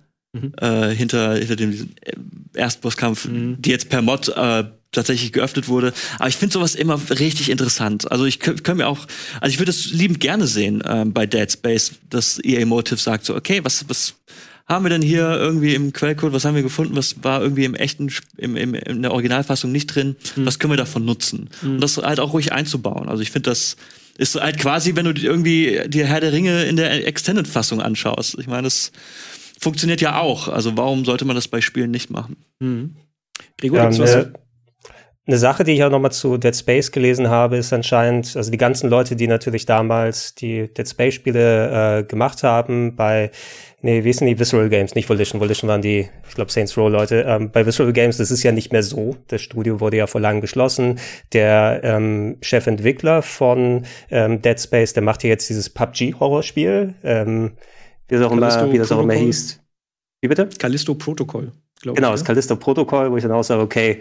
äh, hinter, hinter dem äh, Erstbosskampf, die jetzt per Mod äh, tatsächlich geöffnet wurde. Aber ich finde sowas immer richtig interessant. Also ich könnte mir auch, also ich würde es liebend gerne sehen ähm, bei Dead Space, dass EA Motive sagt so, okay, was, was haben wir denn hier irgendwie im Quellcode, was haben wir gefunden, was war irgendwie im echten, im, im, in der Originalfassung nicht drin, was können wir davon nutzen? Und das halt auch ruhig einzubauen. Also ich finde, das ist halt quasi, wenn du irgendwie die Herr der Ringe in der Extended-Fassung anschaust. Ich meine, das funktioniert ja auch. Also warum sollte man das bei Spielen nicht machen? Gregor, Ja, gibt's was? eine, eine Sache, die ich auch nochmal zu Dead Space gelesen habe, ist anscheinend, also die ganzen Leute, die natürlich damals die Dead Space-Spiele äh, gemacht haben, bei, nee, wie hießen die? Visceral Games, nicht Volition. Volition waren die, ich glaube, Saints Row Leute. Ähm, bei Visceral Games, das ist ja nicht mehr so. Das Studio wurde ja vor langem geschlossen. Der ähm, Chefentwickler von ähm, Dead Space, der macht ja jetzt dieses PUBG-Horrorspiel. Ähm, wie das auch immer, Callisto wie das auch immer Protocol? hieß. Wie bitte? Callisto Protokoll, glaube Genau, ich. das ne? Callisto-Protokoll, wo ich dann auch sage, okay,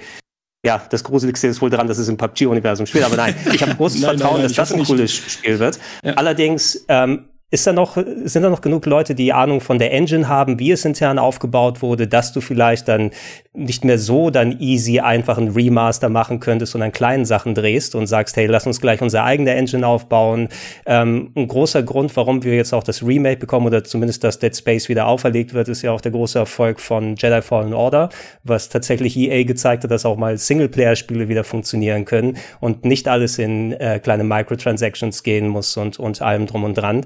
ja, das Gruseligste ist wohl dran, dass es im PUBG-Universum spielt. Aber nein, ich habe großes [LAUGHS] Nein, nein, Vertrauen, nein, dass ich das ein nicht. cooles Spiel wird. Ja. Allerdings ähm, ist da noch, sind da noch genug Leute, die Ahnung von der Engine haben, wie es intern aufgebaut wurde, dass du vielleicht dann nicht mehr so dann easy einfach einen Remaster machen könntest und an kleinen Sachen drehst und sagst, hey, lass uns gleich unsere eigene Engine aufbauen. Ähm, ein großer Grund, warum wir jetzt auch das Remake bekommen oder zumindest das Dead Space wieder auferlegt wird, ist ja auch der große Erfolg von Jedi Fallen Order, was tatsächlich EA gezeigt hat, dass auch mal Singleplayer-Spiele wieder funktionieren können und nicht alles in äh, kleine Microtransactions gehen muss und, und allem drum und dran.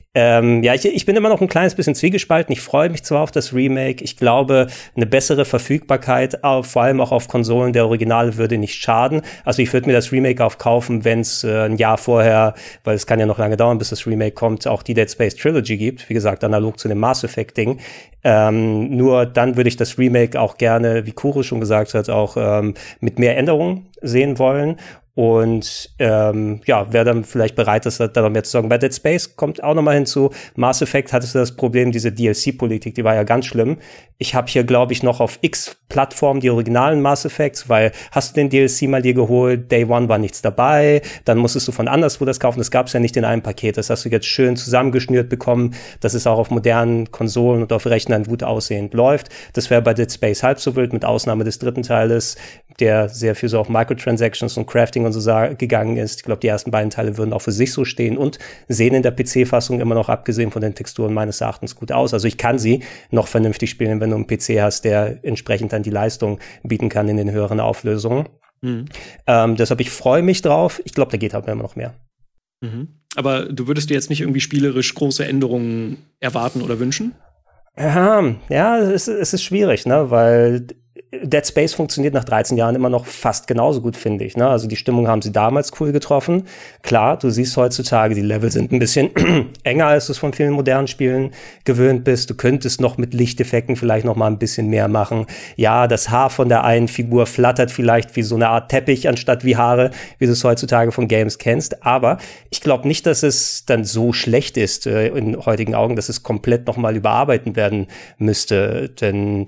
Ähm, ja, ich, ich bin immer noch ein kleines bisschen zwiegespalten. Ich freue mich zwar auf das Remake. Ich glaube, eine bessere Verfügbarkeit, auf, vor allem auch auf Konsolen der Originale, würde nicht schaden. Also ich würde mir das Remake aufkaufen, wenn es äh, ein Jahr vorher, weil es kann ja noch lange dauern, bis das Remake kommt, auch die Dead Space Trilogy gibt. Wie gesagt, analog zu dem Mass Effect Ding. Ähm, nur dann würde ich das Remake auch gerne, wie Kuro schon gesagt hat, auch ähm, mit mehr Änderungen sehen wollen. Und ähm, ja, wäre dann vielleicht bereit, das da noch mehr zu sagen. Bei Dead Space kommt auch noch mal hinzu, Mass Effect hattest du das Problem, diese DLC-Politik, die war ja ganz schlimm. Ich habe hier, glaube ich, noch auf X Plattformen die originalen Mass Effects, weil hast du den DLC mal dir geholt, Day One war nichts dabei, dann musstest du von anderswo das kaufen, das gab es ja nicht in einem Paket. Das hast du jetzt schön zusammengeschnürt bekommen, dass es auch auf modernen Konsolen und auf Rechnern gut aussehend läuft. Das wäre bei Dead Space halb so wild, mit Ausnahme des dritten Teiles, der sehr viel so auf Microtransactions und Crafting und so gegangen ist. Ich glaube, die ersten beiden Teile würden auch für sich so stehen und sehen in der PC-Fassung immer noch, abgesehen von den Texturen, meines Erachtens gut aus. Also ich kann sie noch vernünftig spielen, wenn du einen PC hast, der entsprechend dann die Leistung bieten kann in den höheren Auflösungen. Mhm. Ähm, deshalb, ich freue mich drauf. Ich glaube, da geht aber immer noch mehr. Mhm. Aber du würdest dir jetzt nicht irgendwie spielerisch große Änderungen erwarten oder wünschen? Ja, ja, es, es ist schwierig, ne, weil Dead Space funktioniert nach 13 Jahren immer noch fast genauso gut, finde ich. Ne? Also die Stimmung haben sie damals cool getroffen. Klar, du siehst heutzutage, die Level sind ein bisschen [CLEARS THROAT] enger, als du es von vielen modernen Spielen gewöhnt bist. Du könntest noch mit Lichteffekten vielleicht noch mal ein bisschen mehr machen. Ja, das Haar von der einen Figur flattert vielleicht wie so eine Art Teppich anstatt wie Haare, wie du es heutzutage von Games kennst. Aber ich glaube nicht, dass es dann so schlecht ist äh, in heutigen Augen, dass es komplett noch mal überarbeiten werden müsste. Denn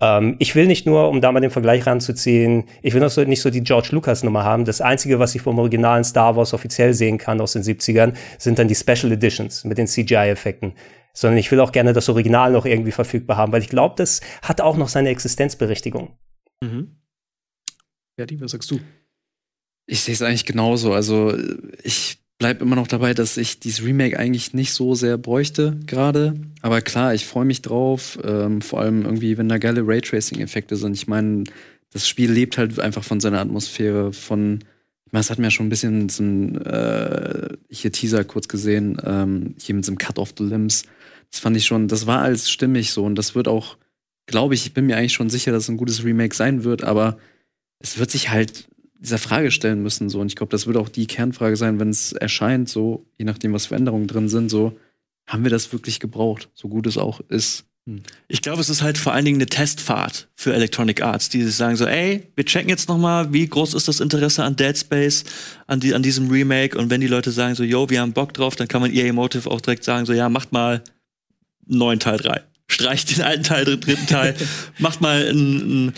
ähm, ich will nicht nur um da mal den Vergleich ranzuziehen, ich will noch so, nicht so die George Lucas Nummer haben. Das Einzige, was ich vom originalen Star Wars offiziell sehen kann aus den 70ern, sind dann die Special Editions mit den CGI-Effekten. Sondern ich will auch gerne das Original noch irgendwie verfügbar haben, weil ich glaube, das hat auch noch seine Existenzberechtigung. Mhm. Ferdi, was sagst du? Ich sehe es eigentlich genauso. Also ich bleibe immer noch dabei, dass ich dieses Remake eigentlich nicht so sehr bräuchte gerade. Aber klar, ich freue mich drauf. Ähm, vor allem irgendwie, wenn da geile Raytracing-Effekte sind. Ich meine, das Spiel lebt halt einfach von seiner Atmosphäre, von ich meine, es hat mir ja schon ein bisschen so ein äh, hier Teaser kurz gesehen, ähm, hier mit so einem Cut of the Limbs. Das fand ich schon, das war alles stimmig so und das wird auch, glaube ich, ich bin mir eigentlich schon sicher, dass es ein gutes Remake sein wird, aber es wird sich halt dieser Frage stellen müssen. So. Und ich glaube, das wird auch die Kernfrage sein, wenn es erscheint, so, je nachdem, was Veränderungen drin sind, so, haben wir das wirklich gebraucht, so gut es auch ist. Hm. Ich glaube, es ist halt vor allen Dingen eine Testfahrt für Electronic Arts, die sagen so, ey, wir checken jetzt noch mal, wie groß ist das Interesse an Dead Space, an, die, an diesem Remake und wenn die Leute sagen so, yo, wir haben Bock drauf, dann kann man EA Motive auch direkt sagen so, ja, macht mal einen neuen Teil 3. Streicht den alten Teil, den dritten Teil, [LAUGHS] macht mal einen, einen,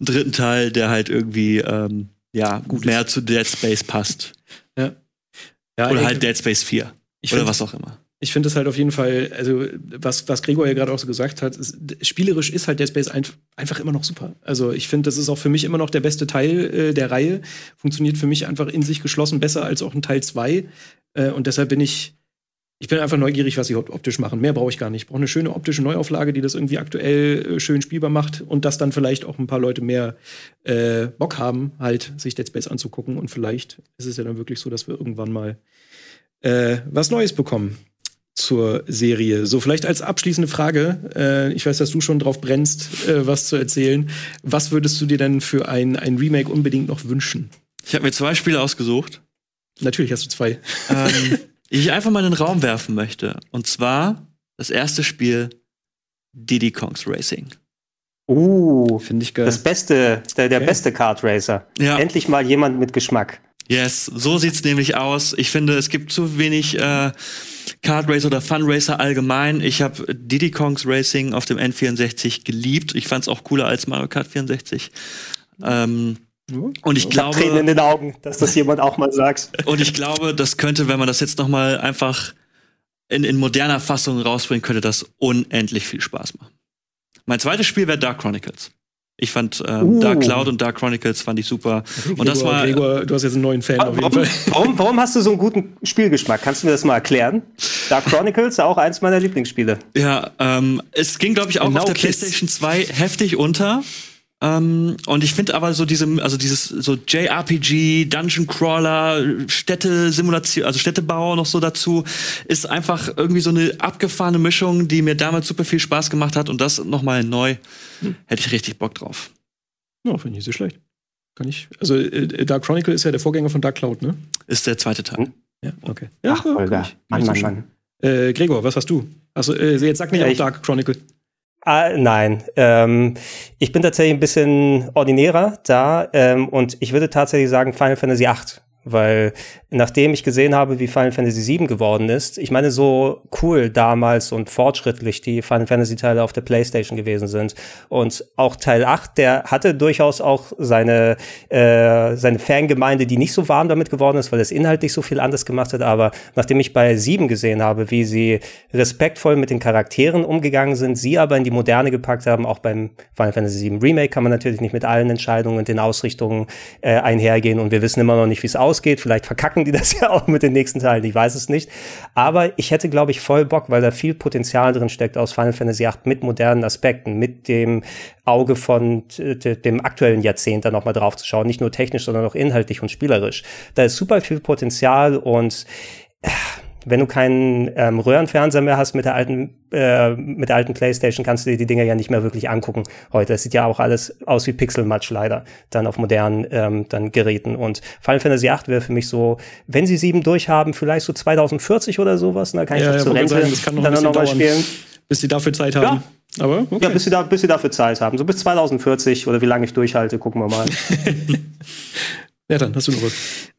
dritten Teil, der halt irgendwie ähm, ja, gut mehr zu Dead Space passt. Ja. ja Oder halt Dead Space 4. Oder was auch immer. Ich finde es halt auf jeden Fall, also was, was Gregor ja gerade auch so gesagt hat, ist, spielerisch ist halt Dead Space ein, einfach immer noch super. Also ich finde, das ist auch für mich immer noch der beste Teil äh, der Reihe. Funktioniert für mich einfach in sich geschlossen besser als auch ein Teil 2. Äh, und deshalb bin ich ich bin einfach neugierig, was sie optisch machen. Mehr brauche ich gar nicht. Ich brauche eine schöne optische Neuauflage, die das irgendwie aktuell äh, schön spielbar macht und dass dann vielleicht auch ein paar Leute mehr äh, Bock haben, halt sich Dead Space anzugucken. Und vielleicht ist es ja dann wirklich so, dass wir irgendwann mal äh, was Neues bekommen zur Serie. So, vielleicht als abschließende Frage, äh, ich weiß, dass du schon drauf brennst, äh, was zu erzählen. Was würdest du dir denn für ein, ein Remake unbedingt noch wünschen? Ich habe mir zwei Spiele ausgesucht. Natürlich hast du zwei. Ähm, [LAUGHS] ich einfach mal in den Raum werfen möchte. Und zwar das erste Spiel Diddy Kongs Racing. Uh, finde ich geil. Das beste, der, der okay. beste Kart Racer. Ja. Endlich mal jemand mit Geschmack. Yes, so sieht's nämlich aus. Ich finde, es gibt zu wenig äh, Kart Racer oder Fun Racer allgemein. Ich habe Diddy Kongs Racing auf dem N64 geliebt. Ich fand's auch cooler als Mario Kart 64. Ähm, und ich, ich glaube. Tränen in den Augen, dass das jemand auch mal sagt. [LAUGHS] Und ich glaube, das könnte, wenn man das jetzt noch mal einfach in, in moderner Fassung rausbringt, könnte das unendlich viel Spaß machen. Mein zweites Spiel wäre Dark Chronicles. Ich fand ähm, uh. Dark Cloud und Dark Chronicles fand ich super. Gregor, und das war. Gregor, du hast jetzt einen neuen Fan warum, auf jeden Fall. Warum, warum hast du so einen guten Spielgeschmack? Kannst du mir das mal erklären? Dark Chronicles, auch eins meiner Lieblingsspiele. Ja, ähm, es ging, glaube ich, auch genau auf der Kiss. PlayStation 2 heftig unter. Ähm, und ich finde aber so diese, also dieses so JRPG, Dungeon Crawler, Städte-Simulation, also Städtebau noch so dazu, ist einfach irgendwie so eine abgefahrene Mischung, die mir damals super viel Spaß gemacht hat und das nochmal neu, hm. hätte ich richtig Bock drauf. Ja, finde ich nicht so schlecht. Kann ich. Also äh, Dark Chronicle ist ja der Vorgänger von Dark Cloud, ne? Ist der zweite Teil. Hm? Ja, okay. Ja, Ach, Holger. Mann, Mann, Mann. Äh, Gregor, was hast du? Also äh, jetzt sag nicht ja, auch Dark Chronicle. Ah, nein, ähm, ich bin tatsächlich ein bisschen ordinärer da ähm, und ich würde tatsächlich sagen Final Fantasy VIII weil nachdem ich gesehen habe, wie Final Fantasy VII geworden ist, ich meine, so cool damals und fortschrittlich die Final Fantasy Teile auf der Playstation gewesen sind. Und auch Teil 8, der hatte durchaus auch seine, äh, seine Fangemeinde, die nicht so warm damit geworden ist, weil es inhaltlich so viel anders gemacht hat, aber nachdem ich bei 7 gesehen habe, wie sie respektvoll mit den Charakteren umgegangen sind, sie aber in die Moderne gepackt haben, auch beim Final Fantasy VII Remake kann man natürlich nicht mit allen Entscheidungen und den Ausrichtungen äh, einhergehen. Und wir wissen immer noch nicht, wie es aussieht ausgeht. Vielleicht verkacken die das [LAUGHS] ja auch mit den nächsten Teilen, ich weiß es nicht. Aber ich hätte, glaube ich, voll Bock, weil da viel Potenzial drin steckt aus Final Fantasy VIII mit modernen Aspekten, mit dem Auge von dem aktuellen Jahrzehnt da nochmal drauf zu schauen. Nicht nur technisch, sondern auch inhaltlich und spielerisch. Da ist super viel Potenzial und äh, wenn du keinen ähm, Röhrenfernseher mehr hast mit der alten äh, mit der alten PlayStation, kannst du dir die Dinger ja nicht mehr wirklich angucken heute. Es sieht ja auch alles aus wie Pixelmatch leider, dann auf modernen ähm, dann Geräten. Und Final Fantasy VIII wäre für mich so, wenn sie sieben durchhaben, vielleicht so 2040 oder sowas, dann kann ich Ja, das ja, zur Rente sagen, das dann bisschen noch mal dauern. spielen. bis sie dafür Zeit haben. Aber okay. Ja, bis sie, da, bis sie dafür Zeit haben. So bis 2040 oder wie lange ich durchhalte, gucken wir mal. [LAUGHS] Ja, dann hast du noch was.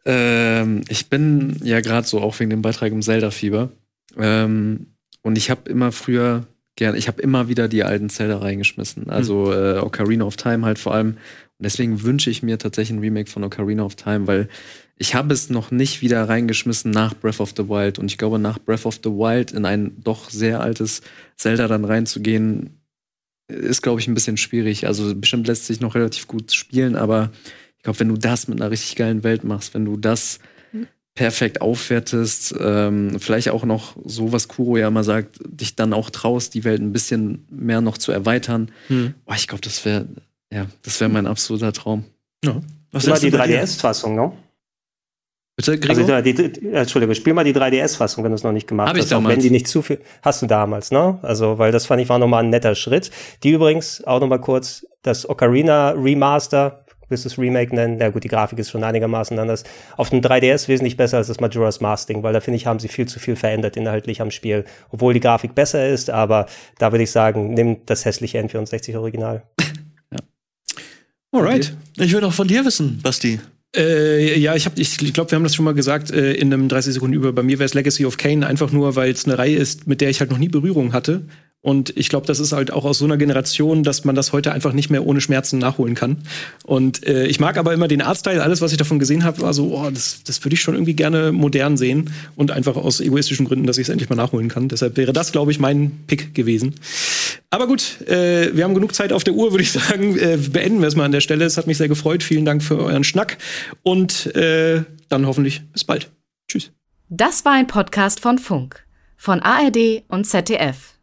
Ähm, ich bin ja gerade so auch wegen dem Beitrag im Zelda-Fieber. Ähm, und ich habe immer früher gern, ich habe immer wieder die alten Zelda reingeschmissen. Also äh, Ocarina of Time halt vor allem. Und deswegen wünsche ich mir tatsächlich ein Remake von Ocarina of Time, weil ich habe es noch nicht wieder reingeschmissen nach Breath of the Wild. Und ich glaube, nach Breath of the Wild in ein doch sehr altes Zelda dann reinzugehen, ist, glaube ich, ein bisschen schwierig. Also bestimmt lässt sich noch relativ gut spielen, aber glaube, wenn du das mit einer richtig geilen Welt machst, wenn du das perfekt aufwertest, ähm, vielleicht auch noch so, was Kuro ja immer sagt, dich dann auch traust, die Welt ein bisschen mehr noch zu erweitern. Hm. Boah, ich glaube, das wäre, ja, das wäre mein absoluter Traum. Ja. Was Spiel mal ist die denn bei dir? 3DS-Fassung, ne? Bitte, Also Gregor? die, die, die, Entschuldige, spiel mal die 3DS-Fassung, wenn du es noch nicht gemacht Hab ich hast. Auch damals. wenn die nicht zu viel. Hast du damals, ne? Also, weil das fand ich war nochmal ein netter Schritt. Die übrigens, auch nochmal kurz, das Ocarina Remaster, willst du es Remake nennen? Ja gut, die Grafik ist schon einigermaßen anders. Auf dem 3DS wesentlich besser als das Majora's Mask Ding, weil da finde ich, haben sie viel zu viel verändert inhaltlich am Spiel. Obwohl die Grafik besser ist, aber da würde ich sagen, nimm das hässliche N64 Original. [LAUGHS] Alright. Ich will noch von dir wissen, Basti. Äh, ja, ich, hab- ich glaube, wir haben das schon mal gesagt äh, in einem 30 Sekunden über. Bei mir wäre es Legacy of Kane einfach nur, weil es eine Reihe ist, mit der ich halt noch nie Berührung hatte. Und ich glaube, das ist halt auch aus so einer Generation, dass man das heute einfach nicht mehr ohne Schmerzen nachholen kann. Und äh, ich mag aber immer den Artstyle. Alles, was ich davon gesehen habe, war so, oh, das, das würde ich schon irgendwie gerne modern sehen. Und einfach aus egoistischen Gründen, dass ich es endlich mal nachholen kann. Deshalb wäre das, glaube ich, mein Pick gewesen. Aber gut, äh, wir haben genug Zeit auf der Uhr, würde ich [LAUGHS] sagen. Äh, beenden wir es mal an der Stelle. Es hat mich sehr gefreut. Vielen Dank für euren Schnack. Und äh, dann hoffentlich bis bald. Tschüss. Das war ein Podcast von Funk, von ARD und ZDF.